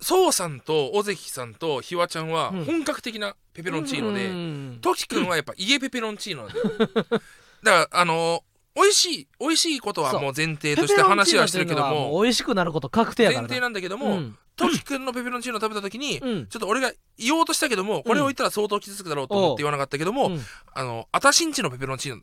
そうさんと尾関さんとひわちゃんはうん。本格的なペペロンチーノで、うん。うんトキくんはやっぱ家ペペロンチーノなんだよ。だからあの美味しい美味しいことはもう前提として話はしてるけども。う美味しくなること確定やからな。前提なんだけども、うん。トキくんのペペロンチーノ食べた時に、うん。ちょっと俺が言おうとしたけどもこれを言ったら相当傷つくだろうと思って言わなかったけども、うん。あのアタシンチのペペロンチーノ。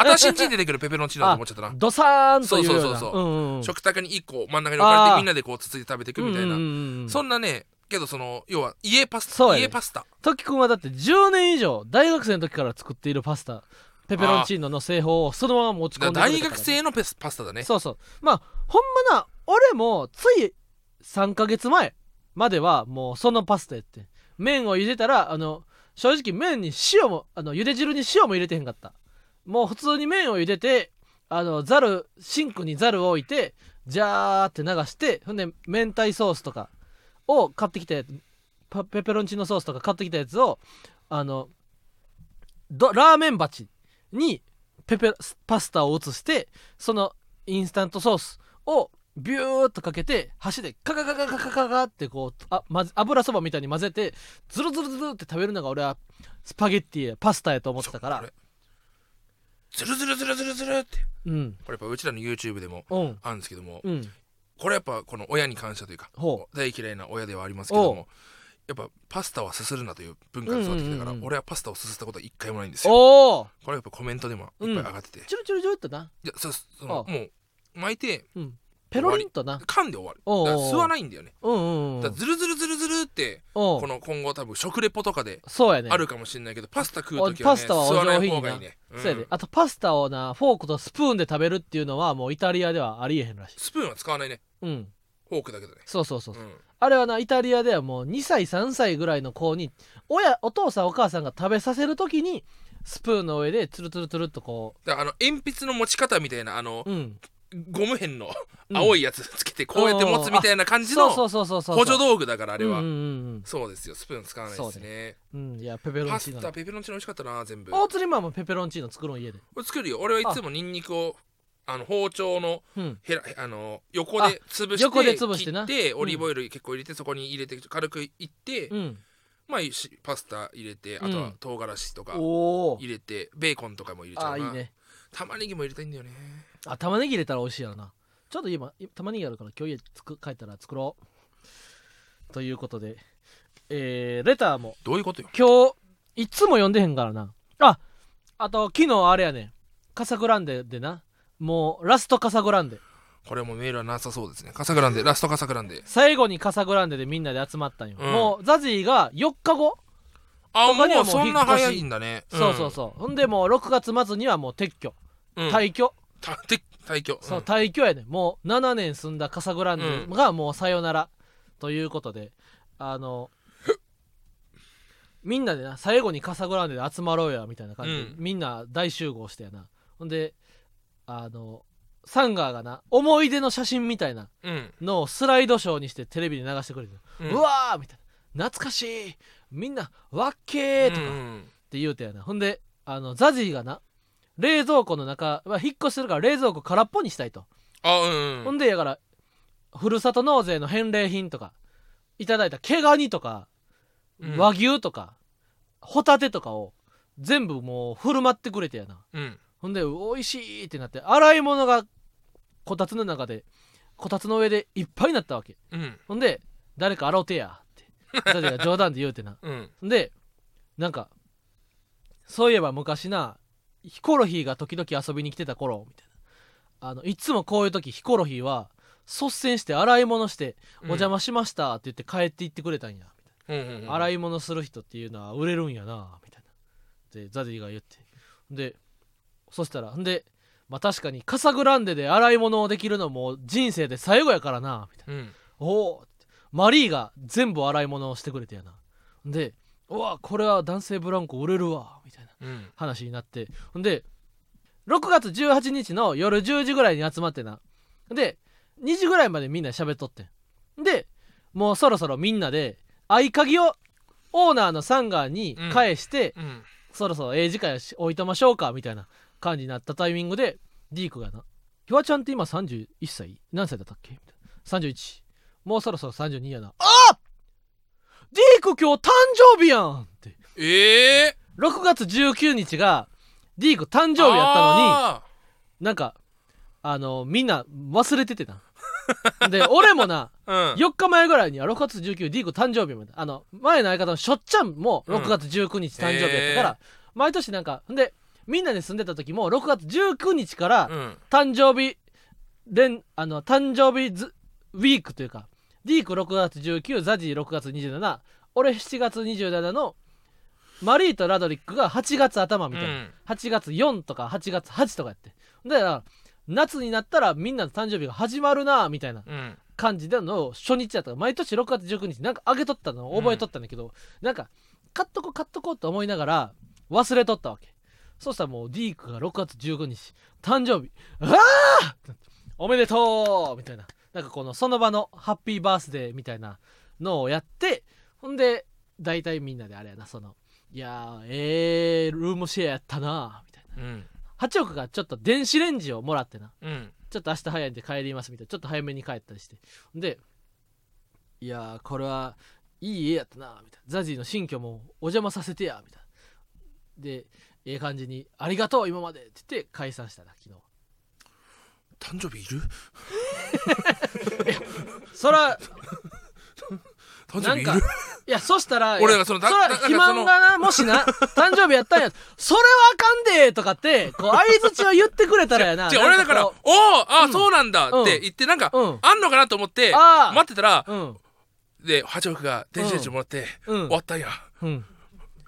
アタシンチに出てくるペペロンチーノだと思っちゃったな。ドサーンというそう。そうそうそうんんん。食卓に1個真ん中に置かれてみんなでこうつついて食べていくみたいな、うんうんうんそんなねけどその要は家パスタ。ね。家パスタ。トキ君はだって10年以上大学生の時から作っているパスタペペロンチーノの製法をそのまま持ち込んでくれ大たから学生のペスパスタだね。そうそう。まあほんまな俺もつい3ヶ月前まではもうそのパスタやって。麺を茹でたらあの正直麺に塩もあの茹で汁に塩も入れてへんかった。もう普通に麺を茹でてあのザルシンクにザルを置いてジャーって流してほんで明太ソースとかを買ってきたやつパペペロンチーノソースとか買ってきたやつをあのどラーメン鉢にペペパスタを移してそのインスタントソースをビューっとかけて箸でカカカカカカカカってこうあ、ま、油そばみたいに混ぜてズルズルズルって食べるのが俺はスパゲッティやパスタやと思ってたから。ズルズルズルズルズルって。うん。これやっぱうちらの YouTube でもうん。あるんですけどもうん。これやっぱこの親に感謝というかほ大嫌いな親ではありますけどおもやっぱパスタはすするなという文化で育ってきたから、うんうんうん俺はパスタをすすったことは一回もないんですよ。おおこれやっぱコメントでもいっぱい上がってて、いチュルチュルチュルってなやそそのあもう巻いてうん。ペロリンとな。噛んで終わる。おうおうだから吸わないんだよね。うんうんうんだからズルズルズルズルっておうこの今後多分食レポとかでそうやね。あるかもしれないけどパスタ食うお時はねパスタはお吸わない方がいいね。うんそうやで。あとパスタをなフォークとスプーンで食べるっていうのはもうイタリアではありえへんらしい。スプーンは使わないね。うん。フォークだけどね。そうそうそう、うんあれはなイタリアではもう2歳3歳ぐらいの子に親お父さんお母さんが食べさせる時にスプーンの上でツルツルツルっとこだからあの鉛筆の持ち方みたいなあのううん。ゴム片のうん。青いやつつけてこうやって持つみたいな感じの補助道具だからあれは。うんうんそうですよ。スプーン使わないですね。うんいやペペロンパスチーノタペペロンチーノ美味しかったな全部。大釣りマンもペペロンチーノ作るん家で。作るよ。俺はいつもニンニクをあの包丁のうん。へらあの横で潰して横で潰してな。切ってオリーブオイル結構入れてそこに入れて軽くいって、うん。まあしパスタ入れてあとは唐辛子とか入れてベーコンとかも入れちゃうな。いあいね。玉ねぎも入れたいんだよね。あ玉ねぎ入れたら美味しいやろな。ちょっと今玉ねぎあるから今日家つく帰ったら作ろう。ということでえー、レターも。どういうことよ。今日いつも読んでへんからな。ああと昨日あれやねん。カサグランデでなもうラストカサグランデ。これもメールはなさそうですね。カサグランデラストカサグランデ。最後にカサグランデでみんなで集まったんよ、うん。もうザジーが4日後、あ他にはもうそんな早いんだね。そうそうそう。ほんでもう6月末にはもう撤去、うん、うん、退去。たて退去。そう、うん。退去やね。んもう7年住んだカサグランデがもうさよならということであの みんなでな最後にカサグランデで集まろうやみたいな感じで、うん。みんな大集合してやな。ほんであのサンガーがな思い出の写真みたいなうん。のをスライドショーにしてテレビで流してくれて、ううん。わーみたいな。懐かしい。みんなわっけーとか、って言うてやな。ほんであのザジーがな冷蔵庫の中、まあ、引っ越してるから冷蔵庫空っぽにしたいと、あうん。ほんでやからふるさと納税の返礼品とかいただいた毛ガニとか、うん。和牛とかホタテとかを全部もう振る舞ってくれてやな。うんほんで美味しいってなって洗い物がこたつの中でこたつの上でいっぱいになったわけ。うん。ほんで誰か洗うてやってザジーが冗談で言うてな。うん。でなんかそういえば昔なヒコロヒーが時々遊びに来てた頃みたいな。あのいつもこういう時ヒコロヒーは率先して洗い物して「お邪魔しました」って言って帰って行ってくれたんやみたいうんうんうんな洗い物する人っていうのは売れるんやなみたいな。でザディが言って。でそしたらんでまあ確かにカサグランデで洗い物をできるのも人生で最後やからなみたいな。うん。おおマリーが全部洗い物をしてくれてやな。でうわこれは男性ブランコ売れるわみたいなうん。話になって。ほんで6月18日の夜10時ぐらいに集まってな。で2時ぐらいまでみんなで喋っとってん。でもうそろそろみんなで合鍵をオーナーのサンガーに返して、うん。そろそろええ時間置いとましょうかみたいな感じになったタイミングでディークがな「ひわちゃんって今31歳何歳だったっけ?」みたいな。31もうそろそろ32やな「あディーク今日誕生日やん!」って。ええ6月19日がディーク誕生日やったのにあなんかあのみんな忘れててな。で俺もなーうん。4日前ぐらいにあ6月19ディーク誕生日まで。あの前の相方のしょっちゃんも6月19日誕生日やったから、毎年なんかんでみんなで住んでた時も6月19日からうん。誕生日連あの誕生日ズウィークというかディーク6月19ザジー6月27俺7月27のマリーとラドリックが8月頭みたいな、うん。8月4とか8月8とかやって。だから夏になったらみんなの誕生日が始まるなみたいなうん。感じでの初日やった。から毎年6月19日なんかあげとったのを覚えとったんだけど、なんか買っとこう買っとこうと思いながら忘れとったわけそしたらもうディークが6月19日誕生日。ああおめでとうみたいな。なんかこのその場のハッピーバースデーみたいなのをやってほんで大体みんなであれやなそのいやーえー、ルームシェアやったなみたいな。うん。八億がちょっと電子レンジをもらってな。うん。ちょっと明日早いんで帰りますみたいな。ちょっと早めに帰ったりして。でいやーこれはいい家やったなみたいな。ザジーの新居もお邪魔させてやみたいな。でええ感じに「ありがとう今まで」って言って解散したな昨日誕生日いる？そら誕生日いる？なんかいやそしたら俺がそのだだ肥満がなもしな誕生日やったんやそれはあかんでとかってこう相づちを言ってくれたらやな。違う俺だから「おこおあ、うんそうなんだ」うん。って言ってなんか、うん。あんのかなと思ってあー。待ってたらううん。で八億が電子レンジもらって、うん。終わったんや。うん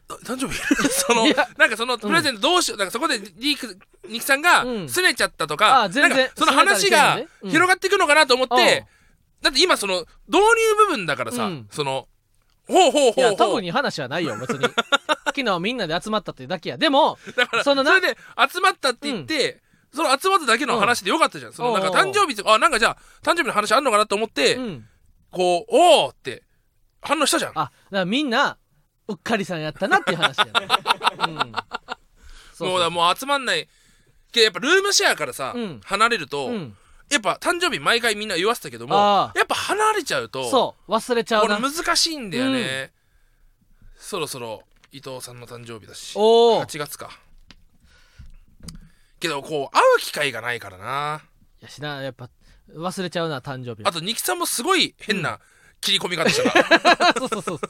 誕生日そのなんかそのプレゼントどうしようなんかそこでリークニキさんがうん。拗ねちゃったとか,、なんかその話が広がっていくのかなと思って、うん。だって今その導入部分だからさ、うん。そのほうほうほうほう。特に話はないよ別に。昨日みんなで集まったっていうだけや。でもだからそのなそれで集まったって言って、その集まっただけの話でよかったじゃん、そのなんか誕生日とかあなんかじゃあ誕生日の話あんのかなと思って、うん。こうおおって反応したじゃん。あだからみんなうっかりさんやったなっていう話やなうん。そうもうだもう集まんない。けどやっぱルームシェアからさ、うん。離れると、うん。やっぱ誕生日毎回みんな言わせたけどもあやっぱ離れちゃうとそう忘れちゃうこれな難しいんだよね、そろそろ伊藤さんの誕生日だしおお8月か。けどこう会う機会がないからな。いやしなやっぱ忘れちゃうな誕生日あとニキさんもすごい変な切り込み方したか？ら、そうそうそう。う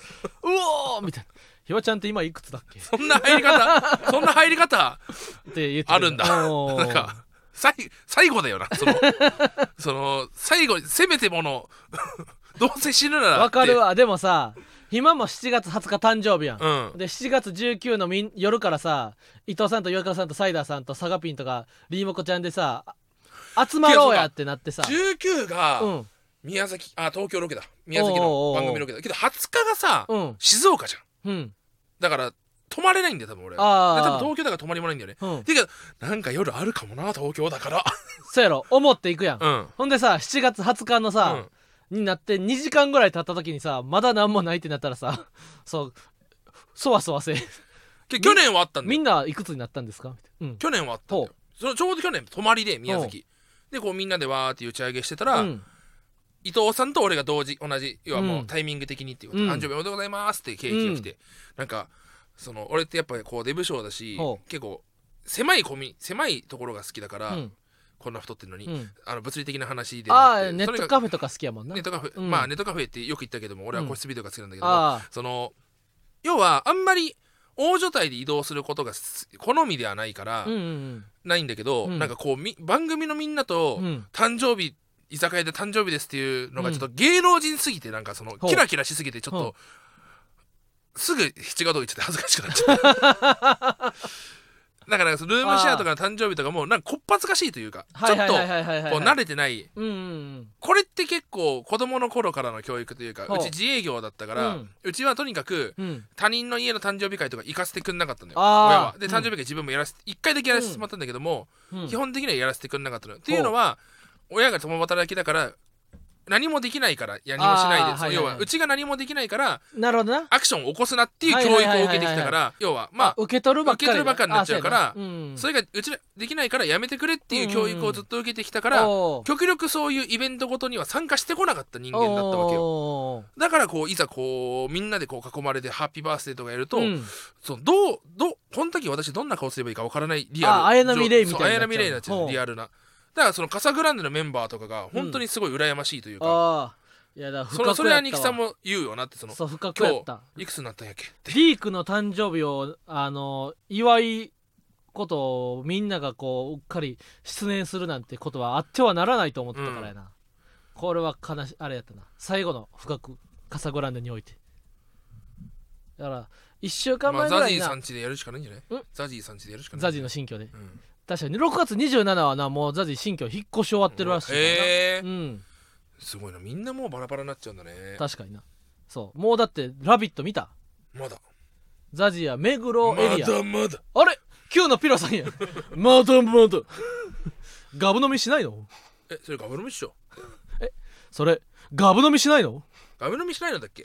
おーみたいな。ひわちゃんって今いくつだっけ？っそんな入り方そんな入り方て言ってあるんだ。なんか最最後だよなその その最後せめてもの どうせ死ぬならわかるわ。でもさ今も7月20日誕生日やん、うん。で7月19のみん夜からさ伊藤さんと岩倉さんとサイダーさんとサガピンとかリーモコちゃんでさあ集まろうやってなってさ。19がうん宮崎あ東京ロケだ。宮崎の番組ロケだ。けど20日がさ、うん。静岡じゃん。うん。だから泊まれないんだよ多分俺。多分東京だから泊まりもないんだよね。うん。てかなんか夜あるかもな東京だから。そうやろ。思っていくやん、うん。ほんでさ7月20日のさ、になって2時間ぐらい経った時にさまだ何もないってなったらさ そうそわそわせ。け去年はあったんだよ。みんないくつになったんですか？うん。去年はあったんだよ。そのちょうど去年泊まりで宮崎。でこうみんなでわーって打ち上げしてたら、うん伊藤さんと俺が同時同じ要はもううん。タイミング的にっていうこと、うん誕生日おめでとうございますってケーキが来て、なんかその俺ってやっぱりこうデブ賞だし結構狭いコミ狭いところが好きだから、うん。こんな太ってるのに、うん。あの物理的な話でああネットカフェとか好きやもんな。ネットカフェ、うん。まあネットカフェってよく言ったけども俺は個室ビデオが好きなんだけどその要はあんまり大所帯で移動することがす好みではないから、ないんだけど、うん。なんかこうみ番組のみんなと、うんうん。誕生日居酒屋で誕生日ですっていうのがちょっと芸能人すぎてなんかそのキラキラしすぎてちょっほとすぐ七がど言っちゃって恥ずかしくなっちゃっただからそのルームシェアとかの誕生日とかもなんかこっぱずかしいというかちょっとこう慣れてない。うんうんこれって結構子供の頃からの教育というかほう。うち自営業だったから、ううんちはとにかくうん。うん他人の家の誕生日会とか行かせてくんなかったのよ。あー。親は。でうん。誕生日会自分もやらせて1回だけやらせてもらったんだけども、うん。基本的にはやらせてくんなかったのよ。っていうのは親が共働きだから何もできないから何もしないで、あーはいはいはい要はうちが何もできないからなるほどな。アクションを起こすなっていうはい教育を受けてきたから要はまあ受け取るばっかり。になっちゃうからあそれがうちらできないからやめてくれっていう教育をずっと受けてきたから極力そういうイベントごとには参加してこなかった人間だったわけよ。だからこういざこうみんなでこう囲まれてハッピーバースデーとかやると、うん。そのどうどうこの時私どんな顔すればいいかわからないリアル。あ綾波レイみたいにな綾波レイになっちゃう。リアルなだからそのカサグランデのメンバーとかが本当にすごい羨ましいというか、ああいやだそのそれはニキさんも言うよなってそのそう深くやった。いくつになったんやっけって。リークの誕生日をあの祝いことをみんながこううっかり失念するなんてことはあってはならないと思ってたからやな、これは悲しあれやったな。最後の深くカサグランデにおいて。だから1週間まあ、ザジーさんちでやるしかないんじゃない？ん。ザジーさんちでやるしかない？ザジーの新居で。うん確かに。6月27はなもうザジー新居引っ越し終わってるらしいへえ。うん。すごいな。みんなもうバラバラになっちゃうんだね。確かにな。そう。もうだって「ラビット!」見た？まだ。ザジーや目黒まエリア、だまだ。あれ？Q のピロさんや。まだまだ。ガブ飲みしないの？えそれガブ飲みっしょ？それガブ飲みしないの？ガブ飲みしないのだっけ？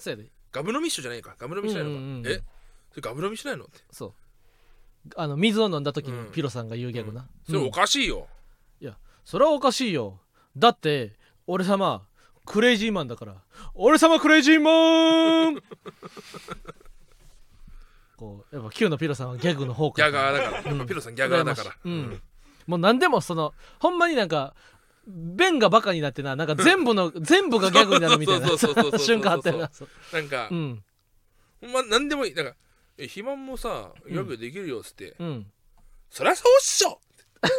ガブ飲みっしょじゃないか。ガブ飲みしないのか、うんうんうん。えそれガブ飲みしないのって。そうあの水を飲んだ時にうん。ピロさんが言うギャグな、それおうん。かしいよ、それはおかしいよ。だって俺様クレイジーマンだから。俺様クレイジーマン! こうやっぱ Q のピロさんはギャグの方ギャガーだから、うん。ピロさんギャガーだから。うん。もう何でもそのほんまになんか弁がバカになってななんか全部の全部がギャグになるみたいなそうそうそうそうそうそう瞬間あったよな。そうなんか、うん。ほんま何でもいい。だから「え肥満もさギャグできるよ」っつって。うん「そりゃそうっしょ!」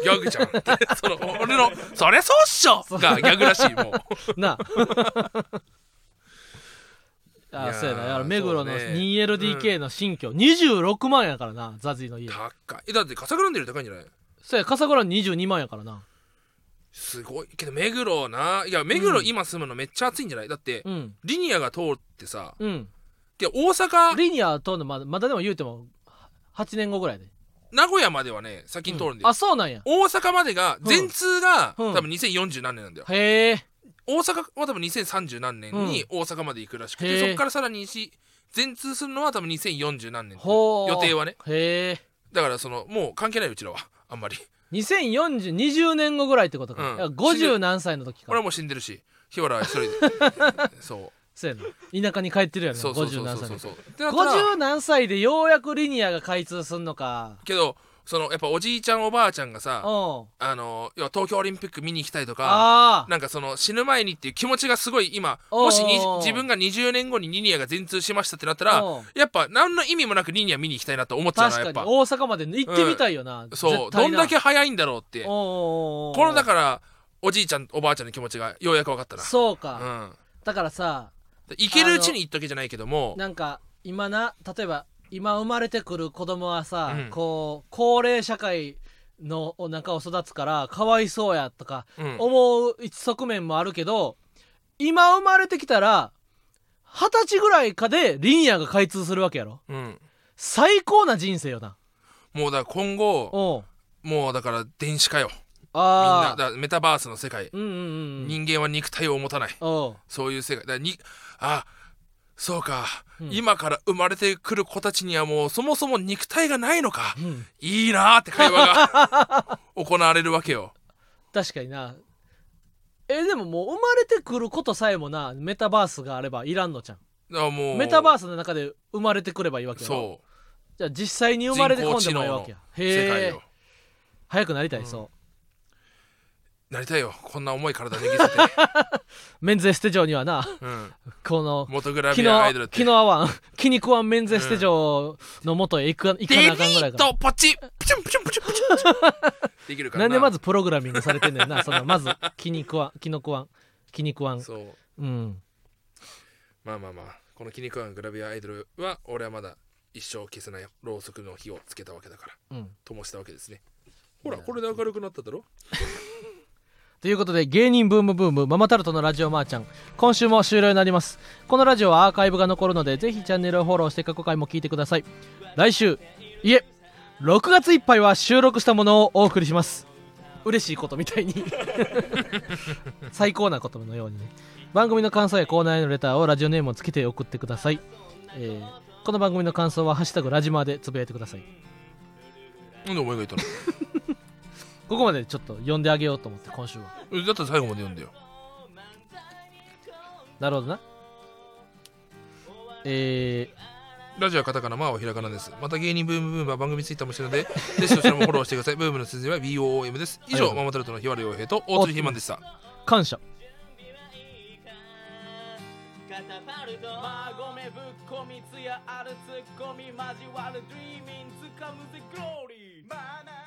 ギャグじゃん。っ てその俺の「そりゃそうっしょ!」がギャグらしいもう。な。あいやーあそうやな。だから目黒のそうね。2LDK の新居、26万やからなザジーの家。高い。えだってカサグランデより高いんじゃない？そうや笠倉22万やからな。すごい。けど目黒な。いや目黒うん。今住むのめっちゃ暑いんじゃない？だってうん。リニアが通ってさうんで大阪リニア通るのまだまだでも言うても8年後ぐらいで。名古屋まではね先に通るんだよ、あそうなんや。大阪までが全通が、うん。多分2040何年なんだよ。へえ。大阪は多分2030何年に大阪まで行くらしくて、へーそこからさらにし全通するのは多分2040何年。予定はね。へえ。だからそのもう関係ないうちらはあんまり。204020年後ぐらいってことか、うん。いや50何歳の時か俺はもう死んでるし日原は一人で。そうそうやな。田舎に帰ってるやろそうそう50そうそうそう。ってなったら50何歳でようやくリニアが開通すんのか。けどそのやっぱおじいちゃんおばあちゃんがさうん。あの要は東京オリンピック見に行きたいとかああなんかその死ぬ前にっていう気持ちがすごい今おうもしに自分が20年後にリニアが全通しましたってなったらうん。やっぱ何の意味もなくリニア見に行きたいなと思っちゃうなやっぱ。確かに大阪まで行ってみたいよな、そう。どんだけ早いんだろうって。このだからおじいちゃんおばあちゃんの気持ちがようやく分かったな。そうか、うん。だからさ行けるうちに行っとけじゃないけども。なんか今な例えば今生まれてくる子供はさ、うん。こう高齢社会の中を育つからかわいそうやとかうん。思う一側面もあるけど今生まれてきたら二十歳ぐらいかでリニアが開通するわけやろ。うん。最高な人生よな。もうだから今後おう。もうだから電子化よ。みんああなだからメタバースの世界。うんうんうん。人間は肉体を持たない。おう。そういう世界。だからにあそうか、うん。今から生まれてくる子たちにはもうそもそも肉体がないのか。うん。いいなーって会話が 行われるわけよ。確かにな。えでももう生まれてくることさえもなメタバースがあればいらんのじゃん。だからもう。メタバースの中で生まれてくればいいわけよ。そじゃあ実際に生まれてこんでもいいわけや。う世界へえよ。早くなりたい、うん。そなりたいよ。こんな重い体握せて、うメンズエステ場にはな。うん、この元グラ気ビアアのイドルって。気の合わん気に食わんメンズエステ場の元へ行く行かデリなあかんぐらいーからトポチプチュンプチュンプチュンプチュンできるからなんでまずプログラミングされてんねんなそのまず気に食わん気の食わん気に食わんそううんまあまあまあこの気に食わんグラビアアイドルは俺はまだ一生消せないろうそくの火をつけたわけだからうん灯したわけですねほらこれで明るくなっただろということで芸人ブームブームママタルトのラジオマーちゃん。今週も終了になります。このラジオはアーカイブが残るのでぜひチャンネルをフォローして過去回も聞いてください。来週いえ6月いっぱいは収録したものをお送りします。嬉しいことみたいに。最高なことのようにね。番組の感想やコーナーへのレターをラジオネームをつけて送ってください、えーこの番組の感想は「ハッシュタグラジマ」でつぶやいてください。なんでお前が言ったの？ここまでちょっと読んであげようと思って今週はえだったら最後まで読んでよなるほどなえラジオはカタカナ、マーはひらがなです。また芸人ブームブームは番組ツイッターもしてるので、ぜひそちらもフォローしてください。ブームの数字は BOOM です。以上、ママタルトの日原洋平と大鶴ひまんでした。ー、感謝カタパルトマゴメぶっこみつやあるツッコミ交わるドリーミンつかむぜグローリー